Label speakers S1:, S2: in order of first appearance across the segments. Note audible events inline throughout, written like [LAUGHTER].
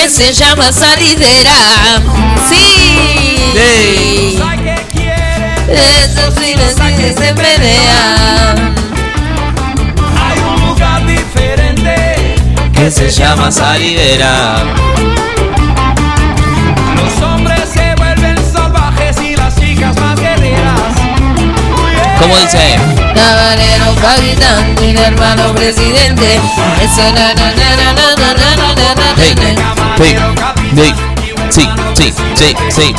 S1: Que se llama Salidera. Sí. Esos fines que se pelean.
S2: Hay un lugar diferente
S3: que se llama salidera. ¿Cómo dice?
S1: Cabalero, capitán, mi hermano presidente. Eso na na na na na na na na
S3: Hey, hey, hey. Sí, sí, sí, sí.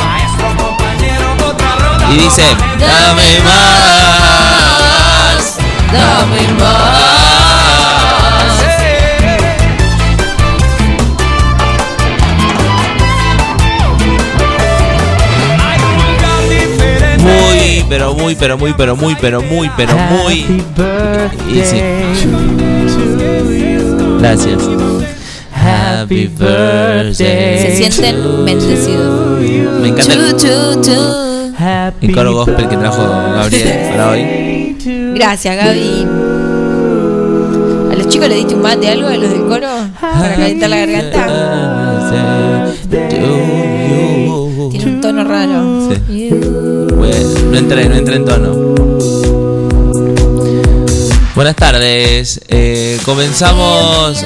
S3: Y dice, dame más.
S1: Dame más.
S3: Pero muy, pero muy, pero muy, pero muy, pero muy. Y sí. Gracias. Happy birthday.
S1: Se sienten bendecidos.
S3: Me encanta el, coro gospel que trajo Gabriel para hoy.
S1: Gracias, Gaby. ¿A los chicos le diste un mate algo a los del coro? Para calentar la garganta. Tiene un tono raro.
S3: Sí. Bueno, no entré, no entré en tono. Buenas tardes. Eh, comenzamos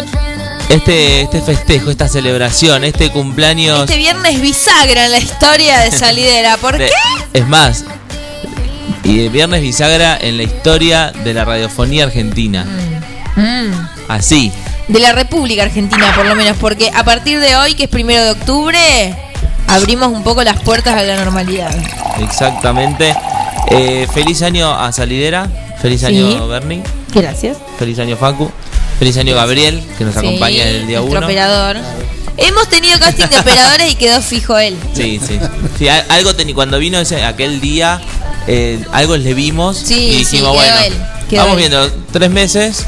S3: este, este festejo, esta celebración, este cumpleaños.
S1: Este viernes bisagra en la historia de Salidera. ¿Por qué?
S3: Es más, y de viernes bisagra en la historia de la radiofonía argentina.
S1: Mm.
S3: Así.
S1: De la República Argentina, por lo menos. Porque a partir de hoy, que es primero de octubre, abrimos un poco las puertas a la normalidad.
S3: Exactamente. Eh, feliz año a Salidera. Feliz
S1: Sí.
S3: año Bernie.
S1: Gracias.
S3: Feliz año Facu. Feliz año Gabriel, que nos
S1: Sí,
S3: acompaña en el día
S1: nuestro
S3: 1.
S1: operador. Hemos tenido casting de operadores y quedó fijo él.
S3: Sí, sí. Sí, algo teni- cuando vino ese, aquel día, eh, algo le vimos
S1: Sí,
S3: y dijimos, bueno,
S1: él,
S3: vamos
S1: él.
S3: viendo tres meses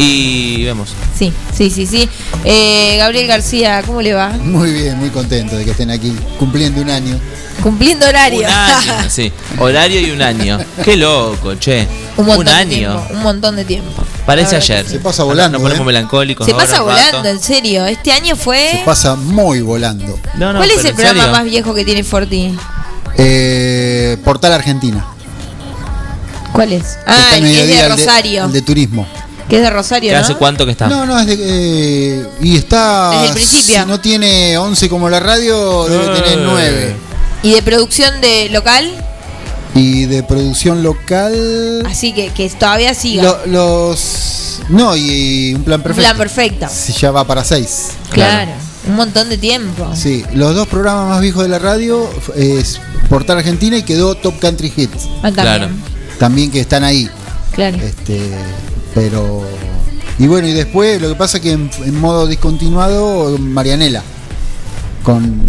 S3: y vemos.
S1: Sí, sí, sí, sí. Eh, Gabriel García, ¿cómo le va?
S4: Muy bien, muy contento de que estén aquí cumpliendo un año.
S1: Cumpliendo horario.
S3: Un año, [LAUGHS] sí. Horario y un año. Qué loco, che.
S1: un montón de
S3: año.
S1: tiempo. Un montón de tiempo.
S3: Parece ayer.
S4: Se pasa volando,
S3: Nos ponemos
S4: ¿eh?
S3: melancólicos.
S1: Se
S3: ahora
S1: pasa volando, en serio. Este año fue.
S4: Se pasa muy volando.
S3: No, no,
S1: ¿Cuál es el programa
S3: serio.
S1: más viejo que tiene Forti?
S4: Eh, Portal Argentina.
S1: ¿Cuál es? Ah, el de Rosario.
S4: el de turismo.
S1: Que es de Rosario,
S3: ¿Que
S1: ¿no?
S3: hace cuánto que está?
S4: No, no, es de. eh, y está.
S1: Desde el principio.
S4: Si no tiene 11 como la radio, debe
S3: Eh.
S4: tener 9.
S1: ¿Y de producción de local?
S4: Y de producción local.
S1: Así que, que todavía siga.
S4: lo- los. No, y un plan
S1: Un
S4: perfecto.
S1: plan perfecto.
S4: Si ya va para 6.
S1: Claro. Un montón de tiempo.
S4: Sí, los dos programas más viejos de la radio f- es Portal Argentina y quedó Top Country Hits.
S1: Ah, también.
S3: Claro.
S4: También que están ahí.
S1: Claro.
S4: Este, pero. Y bueno, y después lo que pasa es que en, en modo discontinuado, Marianela. Con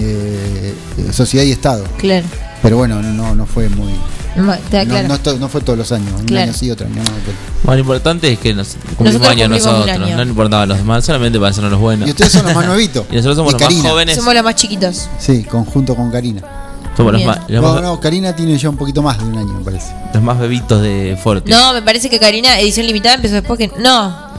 S4: eh, Sociedad y Estado.
S1: Claro.
S4: Pero bueno, no, no, no fue muy.
S1: No,
S4: fue todos los años. Un
S1: Claro.
S4: año sí, otro año no.
S3: Bueno, lo importante es que nos cumplimos
S1: Nosotros
S3: años
S1: un
S3: nosotros.
S1: año.
S3: No le importaba a los demás, solamente para hacernos los buenos.
S4: Y ustedes son los más [LAUGHS] nuevitos.
S3: Y nosotros somos
S4: Y
S3: los
S4: Karina.
S3: más jóvenes.
S1: Somos los más chiquitos.
S4: Sí, conjunto con Karina.
S3: Somos los más, los,
S4: No,
S3: más,
S4: no, Karina tiene ya un poquito más de un año, me parece.
S3: los más bebitos de Forti.
S1: No, me parece que Karina, edición limitada, empezó después que. No.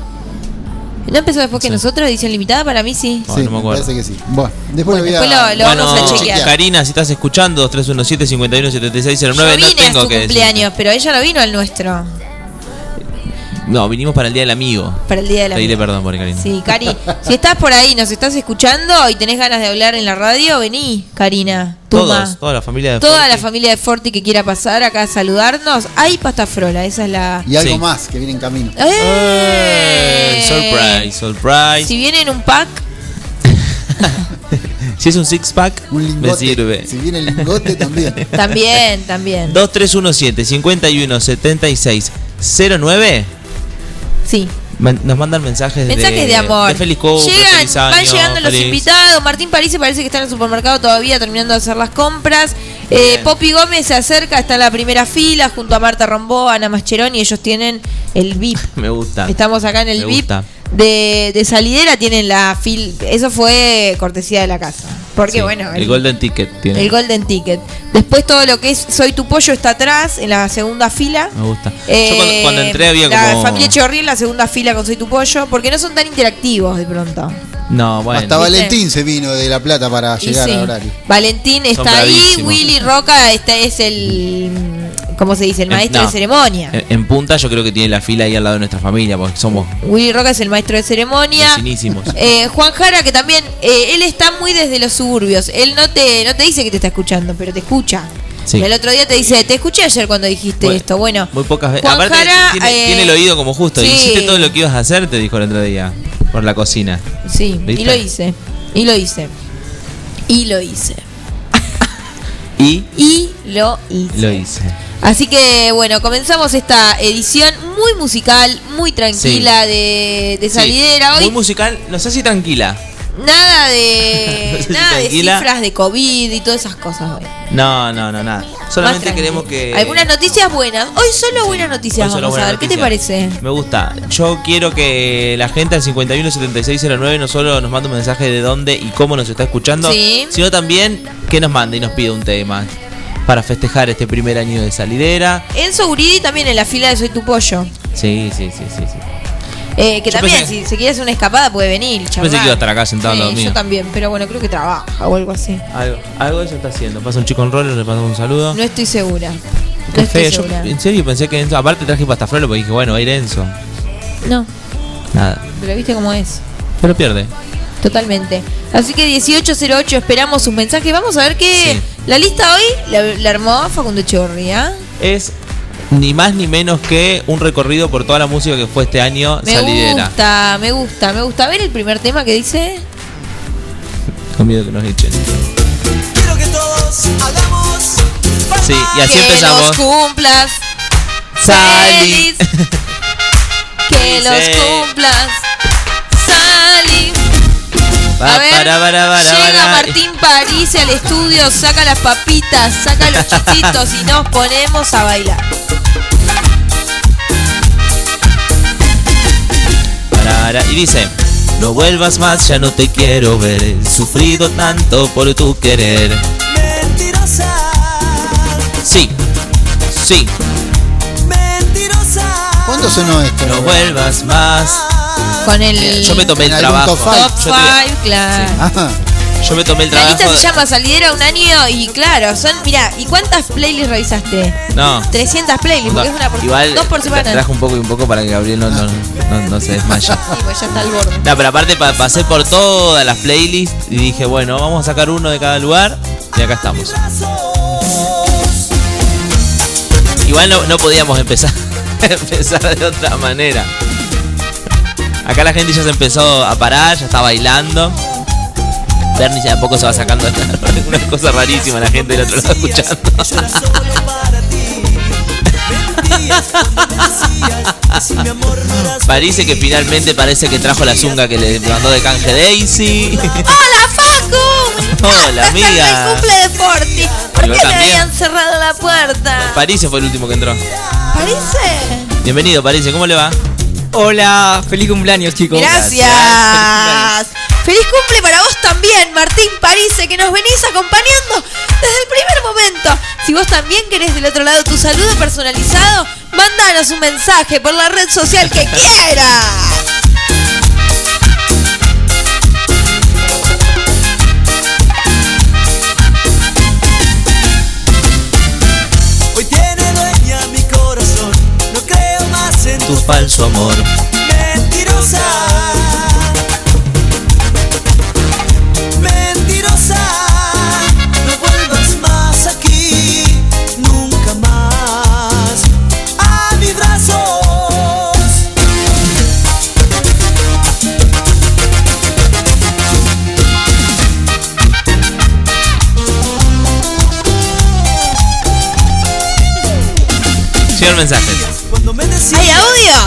S1: ¿No empezó después que
S3: Sí.
S1: nosotros, edición limitada? Para mí sí.
S3: Oh,
S4: sí,
S3: no me acuerdo.
S4: parece que sí. Bueno, después
S1: Bueno,
S4: lo voy a.
S1: después lo- lo- vamos a chequear.
S3: Karina, si estás escuchando, 2317-517609,
S1: Yo
S3: no
S1: vine a
S3: tengo
S1: su
S3: que decir.
S1: cumpleaños, pero ella no vino al nuestro.
S3: No, vinimos para el Día del Amigo.
S1: Para el día de la
S3: Pedirle perdón por Karina.
S1: Sí, Cari, si estás por ahí, nos estás escuchando y tenés ganas de hablar en la radio, vení, Karina.
S3: Todos, toda la familia de
S1: Toda
S3: Forti.
S1: la familia de Forti que quiera pasar acá a saludarnos. Hay pasta frola, esa es la.
S4: Y algo
S3: Sí.
S4: más que viene en camino.
S3: Eh,
S1: ¡Eh!
S3: surprise, surprise.
S1: Si viene en un pack, [LAUGHS]
S3: Si es un six pack,
S4: Un
S3: me
S4: lingote.
S3: sirve.
S4: Si viene el lingote también. [LAUGHS]
S1: también, también.
S3: 2317 51 76 09
S1: Sí.
S3: Man- Nos mandan mensajes,
S1: Mensajes de, amor.
S3: De feliz
S1: Llegan,
S3: feliz
S1: van llegando los invitados. Martín París parece que está en el supermercado todavía terminando de hacer las compras. Eh. Poppy Gómez se acerca, está en la primera fila junto a Marta Rombó, Ana Mascheroni. Ellos tienen el VIP. [LAUGHS]
S3: Me gusta.
S1: Estamos acá en el
S3: Me
S1: VIP
S3: gusta.
S1: de, de salidera. Tienen la fil. Eso fue cortesía de la casa. Porque
S3: Sí,
S1: bueno,
S3: el, Golden Ticket tiene.
S1: el Golden Ticket. Después todo lo que es Soy tu pollo está atrás, en la segunda fila.
S3: Me gusta.
S1: Eh,
S3: Yo cuando, cuando entré había
S1: la
S3: como.
S1: familia Echeverría en la segunda fila con Soy tu pollo, porque no son tan interactivos de pronto.
S3: No, bueno.
S4: Hasta
S1: ¿Viste?
S4: Valentín se vino de La Plata para
S1: Y
S4: llegar
S1: sí.
S4: a horario.
S1: Valentín está ahí. Willy Roca este es el ¿cómo se dice? el
S3: En-
S1: maestro
S3: no.
S1: de ceremonia.
S3: En, en punta yo creo que tiene la fila ahí al lado de nuestra familia, porque somos
S1: Willy Roca es el maestro de ceremonia. [LAUGHS] Eh, Juan Jara, que también, eh, él está muy desde los suburbios. Él no te, no te dice que te está escuchando, pero te escucha.
S3: Sí.
S1: El otro día te dice, te escuché ayer cuando dijiste
S3: Bueno,
S1: esto. Bueno,
S3: Muy pocas veces. Aparte,
S1: Jara,
S3: tiene,
S1: eh,
S3: tiene el oído como justo.
S1: sí.
S3: Hiciste todo lo que ibas a hacer, te dijo el otro día. Por la cocina.
S1: sí,
S3: ¿Viste?
S1: y lo hice. Y lo hice. Y lo hice. [LAUGHS]
S3: Y [LAUGHS]
S1: Y lo hice.
S3: lo hice.
S1: Así que bueno, comenzamos esta edición muy musical, muy tranquila de, de
S3: Sí.
S1: salidera. Hoy
S3: Muy musical, no sé si tranquila.
S1: nada de [LAUGHS]
S3: No sé si
S1: nada de cifras de COVID y todas esas cosas hoy.
S3: No, no, no, nada. Solamente queremos que.
S1: Algunas noticias buenas. Hoy solo buenas noticias
S3: solo
S1: vamos a ver. ¿Qué te parece?
S3: Me gusta. Yo quiero que la gente al 517609 no solo nos mande un mensaje de dónde y cómo nos está escuchando,
S1: Sí.
S3: sino también que nos mande y nos pida un tema para festejar este primer año de salidera.
S1: Enzo Uridi también en la fila de Soy tu pollo.
S3: Sí, sí, sí, sí. sí.
S1: Eh, que
S3: Yo
S1: también, si se quiere hacer una escapada, puede venir.
S3: pensé que iba a estar acá sentado
S1: Sí,
S3: mío.
S1: Yo también, pero bueno, creo que trabaja o algo así.
S3: Algo, algo eso está haciendo. Pasa un chico en roller, le pasamos un saludo.
S1: No estoy segura. No
S3: Qué
S1: estoy
S3: feo. Yo en serio pensé que Enzo. Aparte traje pastafloro porque dije, bueno, va a ir Enzo.
S1: No,
S3: Nada.
S1: pero viste cómo es.
S3: Pero pierde.
S1: Totalmente. Así que 1808 esperamos sus mensajes. Vamos a ver que
S3: Sí.
S1: la lista hoy la, la armó Facundo Echeverría.
S3: Es ni más ni menos que un recorrido por toda la música que fue este año
S1: Me
S3: salidera.
S1: gusta, me gusta, me gusta. A ver el primer tema que dice.
S3: Con miedo que nos echen.
S2: Quiero que todos hagamos
S3: Sí, y así
S1: que
S3: empezamos.
S1: los cumplas.
S3: Sali.
S1: feliz. [LAUGHS] que los cumplas. Sali. A ver,
S3: para, para, para,
S1: llega
S3: para.
S1: Martín París al estudio, saca las papitas, saca los chisitos y nos ponemos a bailar.
S3: Para, y dice, no vuelvas más, ya no te quiero ver. He sufrido tanto por tu querer.
S2: Mentirosa,
S3: Sí, sí,
S2: mentirosa.
S4: ¿Cuándo sonó esto?
S3: no vuelvas más.
S1: Con el
S3: Yo me tomé el trabajo.
S4: top five.
S1: top
S3: Yo, te voy a-
S1: 5, claro.
S3: Yo me tomé el
S1: La
S3: trabajo.
S1: lista se llama Salidera un año y claro, son, mira, ¿y cuántas playlists revisaste?
S3: No.
S1: 300 playlists, porque es una por,
S3: Igual
S1: dos por semana.
S3: traje un poco y un poco para que Gabriel no, no, no- no se desmaye. [LAUGHS]
S1: Sí, pues ya está al borde.
S3: No, pero aparte pa- pasé por todas las playlists y dije, bueno, vamos a sacar uno de cada lugar y acá estamos. Igual no, no podíamos empezar, [LAUGHS] empezar de otra manera. Acá la gente ya se empezó a parar, ya está bailando. Bernie ya de poco se va sacando [LAUGHS] una cosa rarísima la gente del otro lado escuchando. Parece que finalmente parece que trajo la zunga que le mandó de canje Daisy.
S1: ¡Hola, Facu!
S3: Hola, amiga.
S1: el cumple de Forti. ¿Por qué me
S3: también.
S1: habían cerrado la puerta?
S3: Parece fue el último que entró.
S1: ¿Parece?
S3: Bienvenido, Parece, ¿cómo le va?
S5: Hola, feliz cumpleaños chicos.
S1: Gracias. Feliz cumple para vos también, Martín Parise, que nos venís acompañando desde el primer momento. Si vos también querés del otro lado tu saludo personalizado, mándanos un mensaje por la red social que quieras.
S3: Falso amor.
S2: Mentirosa. Mentirosa. No vuelvas más aquí. Nunca más. A mis brazos.
S3: Señor mensajes.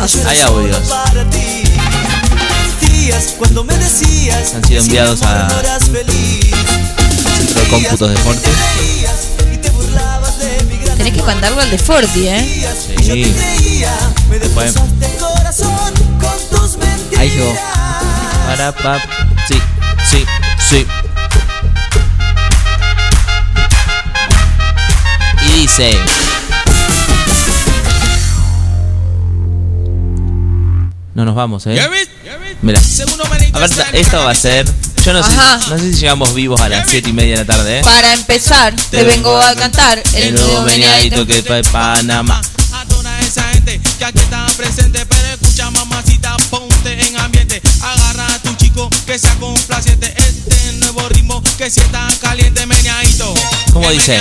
S1: Hay audios.
S2: cuando me decías
S3: Han sido enviados a-. Centro de cómputos de
S2: gran
S1: Tenés que cantarlo al de Forti, ¿eh?
S3: Sí. Bueno.
S5: Ahí llegó.
S3: Para pap. Sí, sí, sí. Y dice. No nos vamos, eh. Mira. Esto va a ser. Yo no sé, no sé si llegamos vivos a las 7 y media de la tarde, eh.
S1: Para empezar, te vengo a cantar el
S3: El nuevo
S1: nuevo
S3: meneadito que fue Panamá.
S6: a toda esa gente que aquí está presente. Pero escucha, mamacita, ponte en ambiente. Agarra a tu chico que sea complaciente. Este nuevo ritmo que si está caliente, meneadito.
S3: ¿Cómo dice?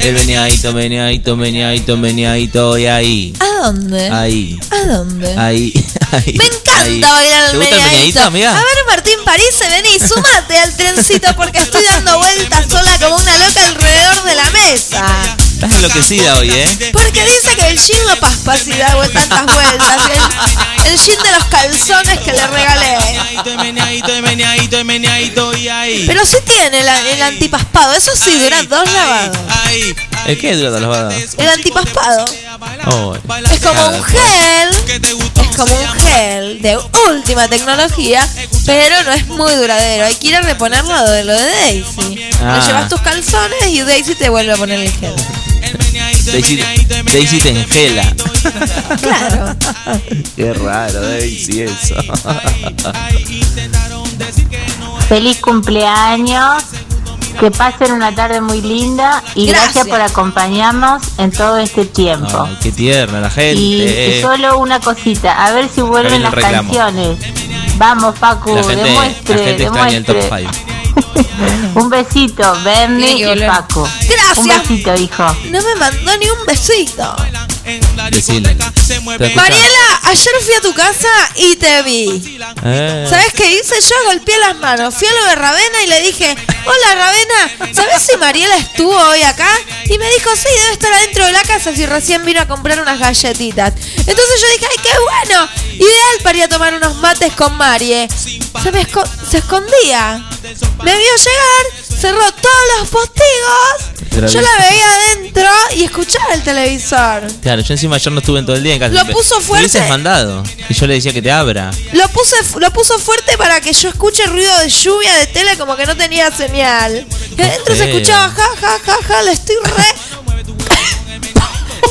S3: El meneadito, meneadito, meneadito, meneadito, y ahí.
S1: ¿A dónde?
S3: Ahí.
S1: ¿A dónde?
S3: Ahí. Ahí
S1: Me encanta
S3: ahí.
S1: bailar
S3: ¿Te
S1: el
S3: el amiga?
S1: A ver, Martín París, vení, sumate al trencito porque estoy dando vueltas sola como una loca alrededor de la mesa.
S3: Estás enloquecida hoy, ¿eh?
S1: Porque dice que el jean no paspa si da tantas vueltas. El, el jean de los calzones que le regalé.
S6: Meneadito, el meneadito, el meneadito, el meneadito, y ahí.
S1: Pero sí tiene la- el antipaspado. Eso sí, dura dos lavados.
S3: ¿El qué dura los vados?
S1: El antipaspado.
S3: Oh,
S1: Es como un gel. Es como un gel de última tecnología, pero no es muy duradero. Hay que ir a reponerlo de lo de Daisy.
S3: Ah.
S1: Le llevas tus calzones y Daisy te vuelve a poner el gel.
S3: Daisy, Daisy te engela. [LAUGHS]
S1: Claro.
S3: Qué raro, Daisy, eso.
S7: Feliz cumpleaños, que pasen una tarde muy linda y
S1: Gracias.
S7: gracias, por acompañarnos en todo este tiempo.
S3: Ay, qué tierna la
S7: y
S3: gente.
S7: solo una cosita, a ver si vuelven las
S3: reclamo.
S7: canciones. Vamos, Pacu,
S3: La gente,
S7: demuestre,
S3: la gente extraña el top
S7: demuestre.
S3: 5. [LAUGHS]
S7: Un besito, Bernie y. Paco.
S1: Gracias.
S7: Un besito, hijo.
S1: No me mandó ni un besito.
S3: Decile.
S1: Mariela, ayer fui a tu casa y te vi.
S3: Eh,
S1: ¿Sabes qué hice? Yo golpeé las manos. Fui a lo de Ravena y le dije, hola Ravena, ¿sabes si Mariela estuvo hoy acá? Y me dijo, sí, debe estar adentro de la casa si recién vino a comprar unas galletitas. Entonces yo dije, ay, qué bueno. Ideal para ir a tomar unos mates con Marie. Se, me esco- se escondía. Me vio llegar, cerró todos los postigos. Yo la veía adentro y escuchaba el televisor.
S3: Claro, yo encima ayer no estuve en todo el día en casa.
S1: Lo
S3: Me-
S1: puso
S3: me
S1: fuerte.
S3: hubieses mandado. Y yo le decía que te abra.
S1: Lo puse, lo puso fuerte para que yo escuche ruido de lluvia de tele como que no tenía señal. Y adentro se escuchaba ja ja ja ja, la estoy re.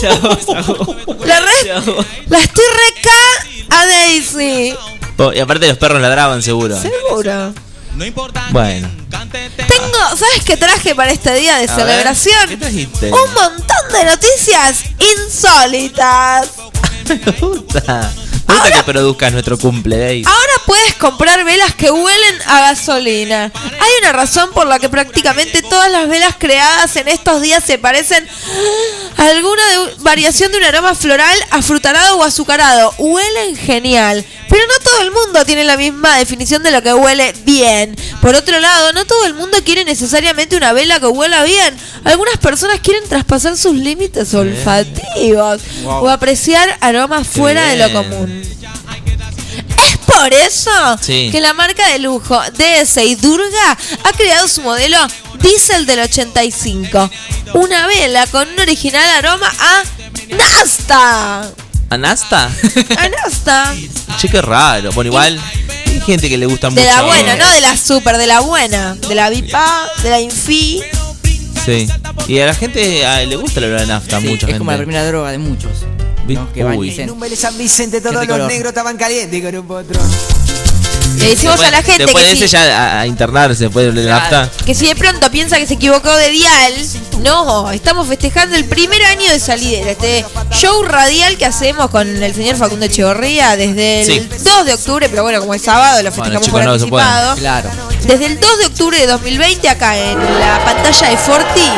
S1: [LAUGHS] la re. La estoy re ca a Daisy.
S3: Oh, y aparte los perros ladraban seguro.
S1: Seguro.
S6: No importa.
S3: Bueno.
S1: Tengo, ¿sabes qué traje para este día de
S3: A ver,
S1: celebración?
S3: ¿qué trajiste?
S1: Un montón de noticias insólitas. [LAUGHS]
S3: Me gusta. Me gusta que produzcas nuestro cumple.
S1: Ahora puedes comprar velas que huelen a gasolina. Hay una razón por la que prácticamente todas las velas creadas en estos días se parecen a alguna de- variación de un aroma floral, afrutarado o azucarado. Huelen genial. Pero no todo el mundo tiene la misma definición de lo que huele bien. Por otro lado, no todo el mundo quiere necesariamente una vela que huela bien. Algunas personas quieren traspasar sus límites olfativos o apreciar aromas fuera de lo común. Por eso
S3: Sí.
S1: que la marca de lujo DS y Durga ha creado su modelo Diesel del 85. Una vela con un original aroma a Nasta.
S3: ¿Anasta? [LAUGHS]
S1: A Nasta.
S3: che, qué raro. Bueno, igual hay gente que le gusta mucho.
S1: De la buena, no de la super, de la buena. De la VIPA, de la Infi.
S3: Sí. Y a la gente a- le gusta la olor a nafta,
S5: Sí,
S3: mucha
S5: es
S3: gente.
S5: como la primera droga de muchos.
S3: Vi-
S5: ¿no? Que van
S2: En un San Vicente
S5: ¿Qué
S2: todos los negros estaban calientes con un potrón.
S1: Le decimos a la gente
S3: Después
S1: que
S3: de ese
S1: si,
S3: ya a, internarse después del nafta.
S1: que si de pronto piensa que se equivocó de dial, no, estamos festejando el primer año de salidera, este show radial que hacemos con el señor Facundo Echeverría desde el
S3: Sí.
S1: 2 de octubre, pero bueno, como es sábado, lo
S3: Bueno,
S1: festejamos
S3: chicos,
S1: por
S3: no
S1: anticipado.
S5: Claro.
S1: Desde el 2 de octubre de 2020 acá en la pantalla de Forti,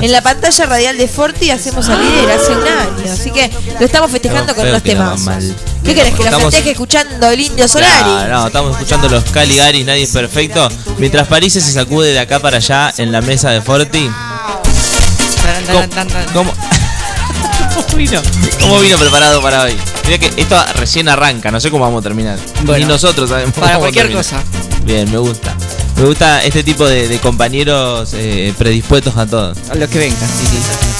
S1: [LAUGHS] en la pantalla radial de Forti hacemos salidera hace un año, así que lo estamos festejando con unos temas. ¿Qué querés que lo
S3: Estamos-
S1: festeje escuchando el Indio Solari?
S3: Claro, no, estamos escuchando los Caligaris, nadie es perfecto. Mientras París se sacude de acá para allá en la mesa de Forti. ¿Cómo, cómo- [LAUGHS] ¿Cómo vino? ¿Cómo vino preparado para hoy? Mira que esto recién arranca, no sé cómo vamos a terminar.
S5: Bueno,
S3: Ni nosotros sabemos
S5: para
S3: cómo
S5: cualquier
S3: terminar.
S5: cosa.
S3: Bien, me gusta. Me gusta este tipo de, de compañeros eh, predispuestos a todo.
S5: A lo que venga, sí, sí.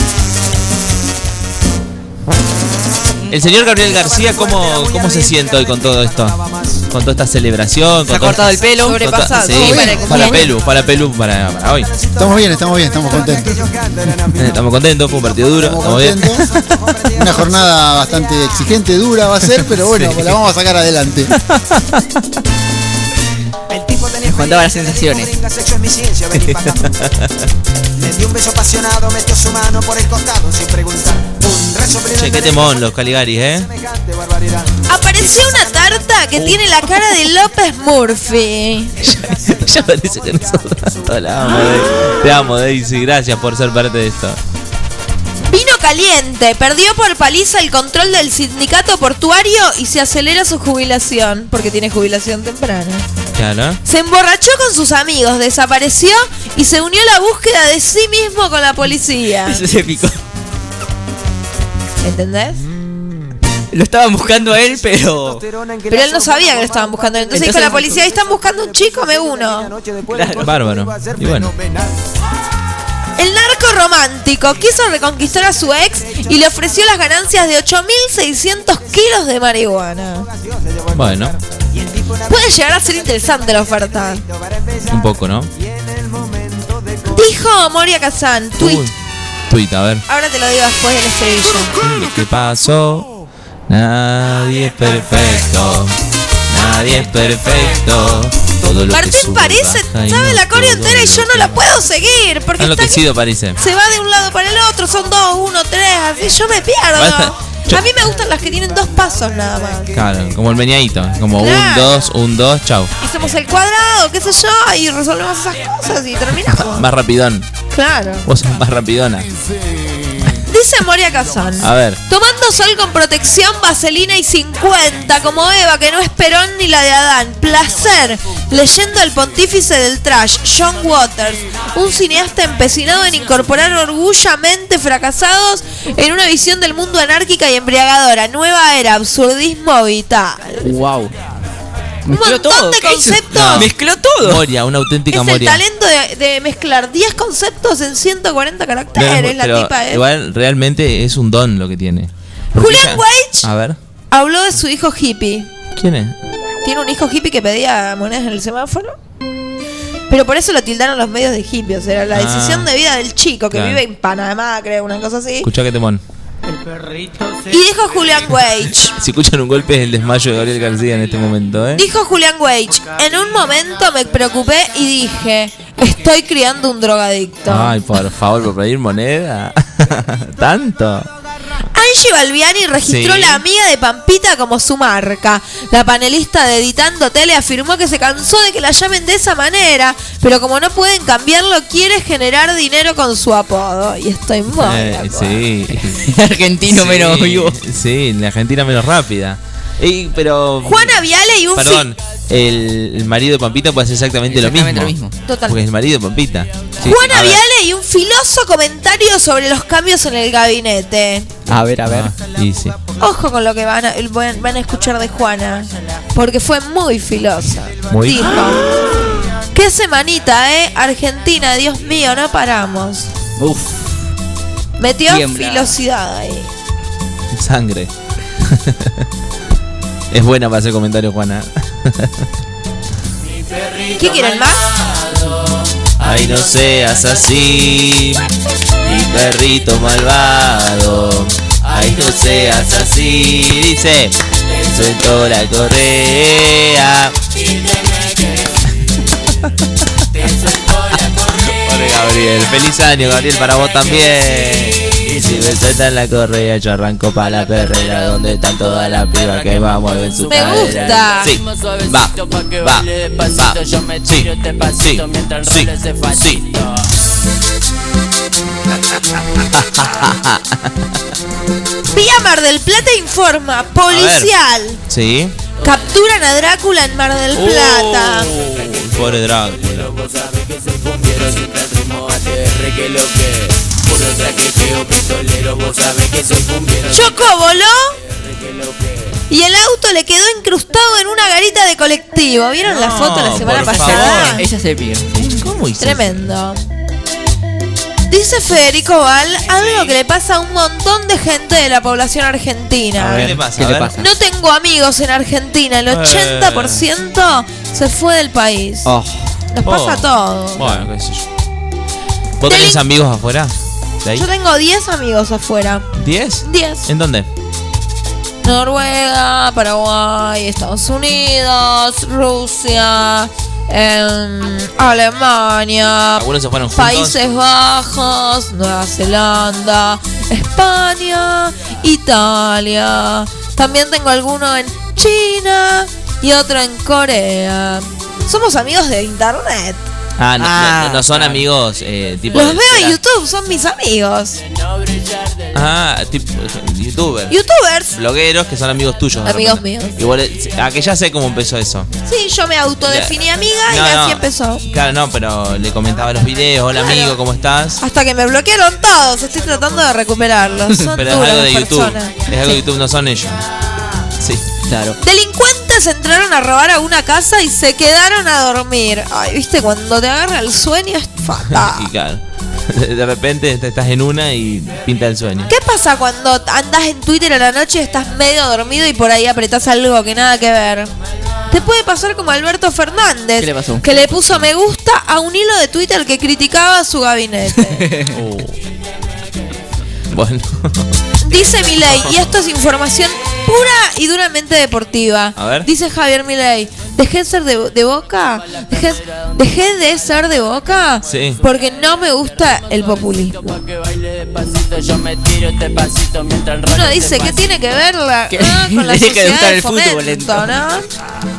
S3: El señor Gabriel García, ¿cómo, cómo se siente hoy con todo esto? Con toda esta celebración.
S5: Se
S3: Con
S5: ha
S3: todo-
S5: cortado el pelo.
S1: Sobrepasado,
S3: Sí, para. Pelu, para Pelu, para, para hoy.
S4: Estamos bien, estamos bien, estamos contentos.
S3: Estamos contentos, fue un partido duro,
S4: Estamos
S3: estamos bien.
S4: Una jornada bastante exigente, dura va a ser, pero bueno, la vamos a sacar adelante.
S5: Contaba las sensaciones. [LAUGHS]
S2: Le di un beso apasionado, metió su mano por el costado sin preguntar.
S3: Che, qué temón los Caligaris, ¿eh?
S1: Apareció una tarta que tiene la cara de López Murphy. [LAUGHS]
S3: ya parece que nosotros todos la amo, Daisy. Te amo, Daisy. Gracias por ser parte de esto.
S1: Vino caliente, perdió por paliza el control del sindicato portuario y se acelera su jubilación, porque tiene jubilación temprana.
S3: Claro.
S1: Se emborrachó con sus amigos, desapareció y se unió a la búsqueda de sí mismo con la policía.
S5: Eso es épico.
S1: ¿Entendés?
S5: Lo estaban buscando a él, pero.
S1: Pero él no sabía que lo estaban buscando. Entonces, dijo a la
S5: Entonces-
S1: policía, "Ahí están buscando un chico, me uno.
S5: Claro.
S3: Bárbaro. Y bueno.
S1: El narco romántico quiso reconquistar a su ex y le ofreció las ganancias de 8.600 kilos de marihuana.
S3: Bueno,
S1: Puede llegar a ser interesante la oferta.
S3: un poco, ¿no?
S1: Dijo Moria Kazan, tweet.
S3: Uy, Tweet, a ver.
S1: Ahora te lo digo después del estribillo.
S3: ¿Qué pasó? Nadie es perfecto. Nadie es perfecto. Todo lo que
S1: Martín
S3: sube,
S1: parece, sabe la coreo entera y
S3: lo
S1: yo no
S3: que
S1: la puedo seguir porque
S3: está enloquecido, parece.
S1: se va de un lado para el otro, son dos, uno, tres, así yo me pierdo. A mí me gustan las que tienen dos pasos nada más.
S3: Claro, como el meñadito. Como un, dos, un, dos, chau.
S1: Hacemos el cuadrado, qué sé yo, y resolvemos esas cosas y terminamos.
S3: Más rapidón.
S1: Claro.
S3: Vos sos más rapidona.
S1: Dice Moria Kazan.
S3: A ver.
S1: Tomando sol con protección, vaselina y 50, como Eva, que no es Perón ni la de Adán. Placer. Leyendo al pontífice del trash, John Waters, un cineasta empecinado en incorporar orgullamente fracasados en una visión del mundo anárquica y embriagadora. Nueva era, absurdismo vital.
S5: Wow.
S1: Un montón de conceptos.
S5: Mezcló todo.
S3: Moria, una auténtica
S1: Es el
S3: Moria.
S1: talento de, de mezclar 10 conceptos en 140
S3: No,
S1: caracteres, la
S3: pero
S1: tipa ¿eh?
S3: Igual realmente es un don lo que tiene. Porque ella-
S1: Weich
S3: A ver.
S1: habló de su hijo hippie.
S3: ¿Quién es?
S1: Tiene un hijo hippie que pedía monedas en el semáforo. Pero por eso lo tildaron los medios de hippie. O sea, la
S3: Ah.
S1: decisión de vida del chico que
S3: Claro.
S1: vive en Panamá, creo, una cosa así.
S3: Escucha que temón.
S1: Y dijo Julián Weich.
S3: Si escuchan un golpe es el desmayo de Gabriel García en este momento, ¿eh?
S1: Dijo Julián Weich, en un momento me preocupé y dije, estoy criando un drogadicto.
S3: Ay, por favor, por pedir moneda. [LAUGHS] ¿Tanto?
S1: Angie Balbiani registró
S3: Sí.
S1: la amiga de Pampita como su marca. La panelista de Editando Tele afirmó que se cansó de que la llamen de esa manera, pero como no pueden cambiarlo, quiere generar dinero con su apodo. Y estoy muy.
S3: Eh, sí. [LAUGHS]
S5: Argentino
S3: Sí,
S5: menos vivo.
S3: Sí, la Argentina menos rápida. Ey, pero.
S1: Juana Viale y un
S3: Perdón, el, el marido de Pampita puede hacer exactamente,
S5: Exactamente
S3: lo
S5: lo
S3: mismo.
S5: mismo.
S1: Total.
S3: Porque es el marido de Pampita. Sí,
S1: Juana. Viale y un filoso comentario sobre los cambios en el gabinete.
S5: A ver, a ver.
S3: Ah, y sí.
S1: Ojo con lo que van a, van van a escuchar de Juana, porque fue muy filosa.
S3: Muy.
S1: Dijo, qué semanita, ¿eh? Argentina, Dios mío, no paramos.
S5: Uf.
S1: Metió
S5: Tiembla.
S1: filosidad ahí.
S3: Sangre. [LAUGHS] es buena para hacer comentarios, Juana.
S1: ¿Qué quieren más?
S3: Ay, no seas así, mi perrito malvado. Ay, no seas así. Dice, te suelto [LAUGHS] la correa. Pobre Gabriel. Feliz año, Gabriel, para vos también. Y si me sueltan la correa, yo arranco para la perrera. Donde están todas las pibas que va a mover su
S1: Me
S3: cadera.
S1: gusta.
S3: Sí, va, va, va. Sí, sí, sí, sí.
S1: Vía Mar del Plata informa, policial.
S3: Sí.
S1: Capturan a Drácula en Mar del Plata.
S3: Uh, pobre Drácula.
S1: Chocó, voló. Y el auto le quedó incrustado en una garita de colectivo. ¿Vieron la
S3: No,
S1: foto la semana
S3: por
S1: pasada?
S3: favor.
S5: Ella se pica.
S3: ¿Cómo hizo?
S1: Tremendo. Dice Federico Val algo que le pasa a un montón de gente de la población
S3: A
S1: argentina.
S3: ver, ¿Qué le pasa?
S5: ¿Qué le pasa?
S1: No tengo amigos en Argentina, el 80% se fue del país.
S5: Oh,
S1: Nos pasa
S3: Oh.
S1: a todos.
S3: Bueno, qué sé yo. ¿Vos tenés amigos afuera? ¿De ahí?
S1: Yo tengo 10 amigos afuera.
S3: ¿10?
S1: 10.
S3: ¿En dónde?
S1: Noruega, Paraguay, Estados Unidos, Rusia, em, Alemania,
S3: Algunos se fueron juntos.
S1: Países Bajos, Nueva Zelanda, España, Italia. También tengo alguno en China y otro en Corea. Somos amigos de internet.
S3: Ah, no,
S5: Ah,
S3: no- no son amigos eh, tipo.
S1: Los veo en YouTube, son mis amigos.
S3: Ah, tipo youtubers.
S1: Youtubers.
S3: Blogueros que son amigos tuyos.
S1: Amigos míos.
S3: Igual, eh, ah, que ya sé cómo empezó eso.
S1: Sí, yo me autodefiní amiga y así empezó.
S3: Claro, no, pero le comentaba los videos. Hola
S1: Claro.
S3: amigo, ¿cómo estás?
S1: Hasta que me bloquearon todos, estoy tratando de recuperarlos. [LAUGHS] Son
S3: Pero es algo de YouTube. Es algo de YouTube, no son ellos. Sí.
S5: claro.
S1: Entraron a robar a una casa y se quedaron a dormir. Ay, viste, cuando te agarra el sueño es [LAUGHS]
S3: y
S1: fatal.
S3: claro. [LAUGHS] De repente te- estás en una y pinta el sueño.
S1: ¿Qué pasa cuando andás en Twitter a la noche y estás medio dormido y por ahí apretás algo que nada que ver? Te puede pasar como Alberto Fernández,
S5: ¿Qué le pasó?
S1: que le puso me gusta a un hilo de Twitter que criticaba su gabinete.
S3: Uh. [LAUGHS] Bueno.
S1: Dice Milei, y esto es información pura y duramente deportiva.
S3: A ver.
S1: Dice Javier Milei, dejé de ser de, de boca, dejé, dejé de ser de boca
S3: Sí.
S1: porque no me gusta el populismo. Uno dice, ¿qué tiene que ver la,
S5: Que-
S1: ah, con [LAUGHS] la
S5: que
S1: sociedad
S5: gustar
S1: de
S5: el fútbol,
S1: ¿no?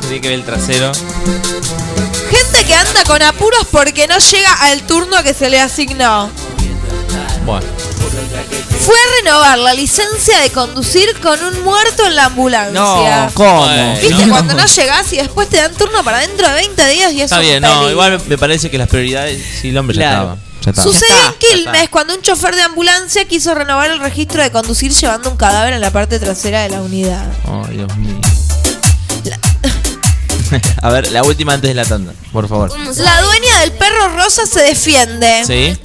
S3: Tiene que ver el trasero.
S1: Gente que anda con apuros porque no llega al turno que se le asignó.
S3: Bueno.
S1: Fue a renovar la licencia de conducir con un muerto en la ambulancia.
S5: No, ¿cómo?
S1: ¿Viste
S3: No.
S1: cuando no llegás y después te dan turno para dentro de 20 días y eso
S3: Está bien, no, igual me parece que las prioridades. Sí, el hombre ya
S5: Claro.
S3: estaba. Ya estaba.
S1: Sucedió
S5: Ya
S1: en Quilmes cuando un chofer de ambulancia quiso renovar el registro de conducir llevando un cadáver en la parte trasera de la unidad.
S3: Ay, Dios mío. [LAUGHS] A ver, la última antes de la tanda, por favor.
S1: La dueña del perro rosa se defiende.
S3: ¿Sí?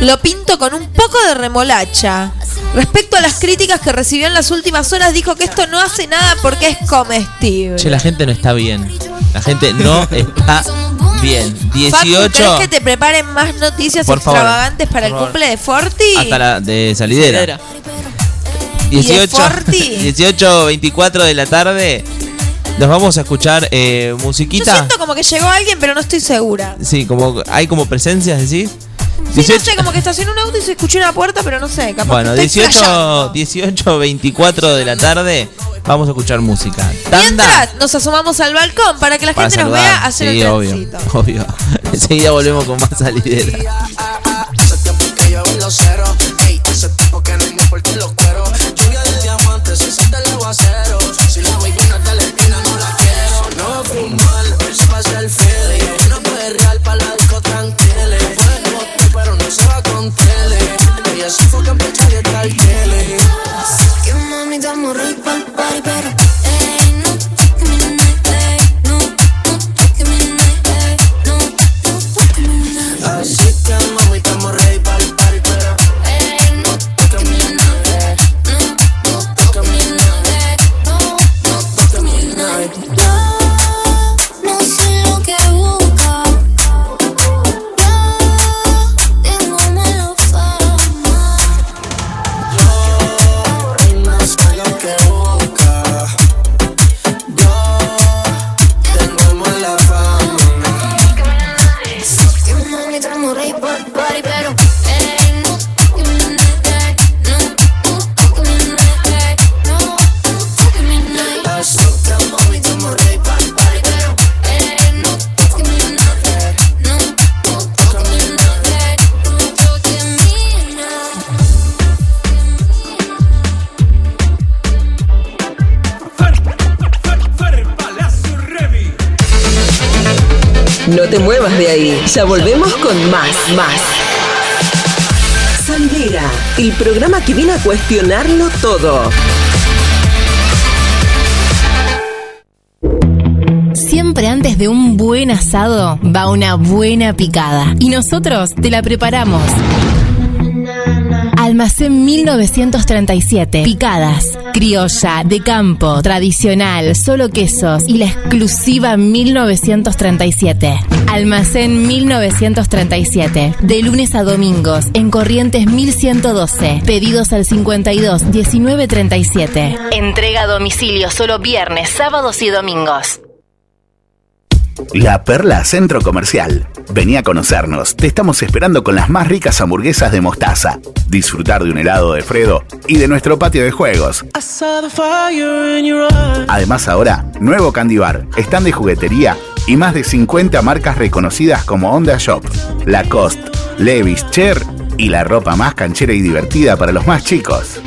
S1: Lo pinto con un poco de remolacha. Respecto a las críticas que recibió en las últimas horas, dijo que esto no hace nada porque es comestible.
S3: Che, la gente no está bien. La gente no [LAUGHS] está bien.
S1: Facu,
S3: 18
S1: ¿querés que te preparen más noticias
S3: Por favor,
S1: extravagantes para
S3: por
S1: el
S3: favor.
S1: cumple de Forti?
S3: hasta la de salidera.
S5: Era.
S3: 18,
S1: Forti? [LAUGHS]
S3: 18, 24 de la tarde. Nos vamos a escuchar eh,
S1: Yo
S3: musiquita.
S1: siento como que llegó alguien, pero no estoy segura.
S3: Sí, como hay como presencias, decís.
S1: Sí, no sé, como que estacionó un auto y se escuchó una puerta, pero no sé, capaz
S3: Bueno,
S1: que estoy
S3: 18,
S1: flasheando.
S3: 18, 24 de la tarde. Vamos a escuchar música. Tanda.
S1: Mientras nos asomamos al balcón para que la
S3: para
S1: gente nos vea hacer
S3: sí,
S1: el
S3: obvio,
S1: trencito.
S3: obvio. [LAUGHS] Enseguida volvemos con más salidera.
S2: Se enfoca en pechar y está el tele.
S8: Que mami estamos ready pa'l party, pero ey, no toques mi nene, ey, no, no toques mi nene, ey, no, no toques mi nene,
S2: Así
S8: cuestionarlo todo.
S9: Siempre antes de un buen asado va una buena picada. Y nosotros te la preparamos. Almacén 1937. Picadas. Criolla, de campo, tradicional, solo quesos y la exclusiva 1937. Almacén 1937. De lunes a domingos en Corrientes 1112. Pedidos al 52 1937. Entrega a domicilio solo viernes, sábados y domingos.
S10: La Perla Centro Comercial. Vení a conocernos. Te estamos esperando con las más ricas hamburguesas de mostaza. Disfrutar de un helado de Fredo y de nuestro patio de juegos. Además ahora, nuevo Candy Bar, stand de juguetería y más de 50 marcas reconocidas como Honda Shop, Lacoste, Levi's, Cher y la ropa más canchera y divertida para los más chicos.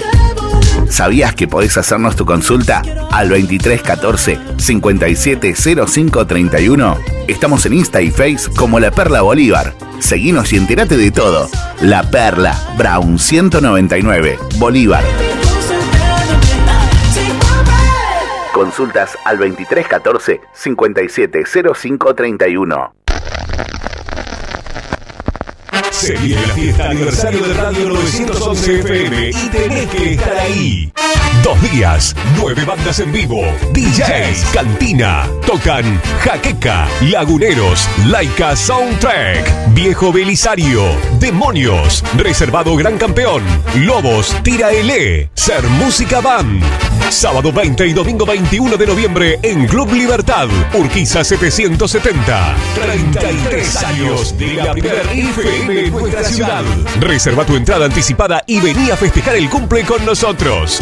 S10: ¿Sabías que podés hacernos tu consulta al 2314 570531? Estamos en Insta y Face como La Perla Bolívar. Seguinos y entérate de todo. La Perla, Brown 199, Bolívar. Consultas al 2314 570531.
S11: Se la fiesta aniversario de Radio 911 FM y tenés que estar ahí. Dos días, nueve bandas en vivo, DJs, cantina, tocan Jaqueca, Laguneros, Laika Soundtrack, Viejo Belisario, Demonios, Reservado Gran Campeón, Lobos, Tira L, Ser Música Band. Sábado 20 y domingo 21 de noviembre en Club Libertad, Urquiza 770. 33 años de la primera FM en nuestra ciudad. Reserva tu entrada anticipada y vení a festejar el cumple con nosotros.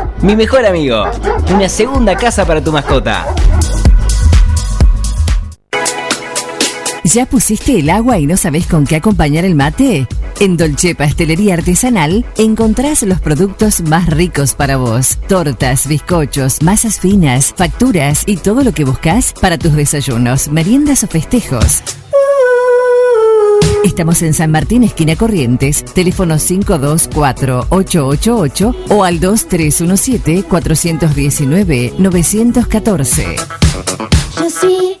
S5: Mi mejor amigo, una segunda casa para tu mascota.
S12: ¿Ya pusiste el agua y no sabes con qué acompañar el mate? En Dolce Pastelería Artesanal encontrás los productos más ricos para vos. Tortas, bizcochos, masas finas, facturas y todo lo que buscas para tus desayunos, meriendas o festejos. Estamos en San Martín, esquina Corrientes, teléfono 524-888 o al 2317-419-914.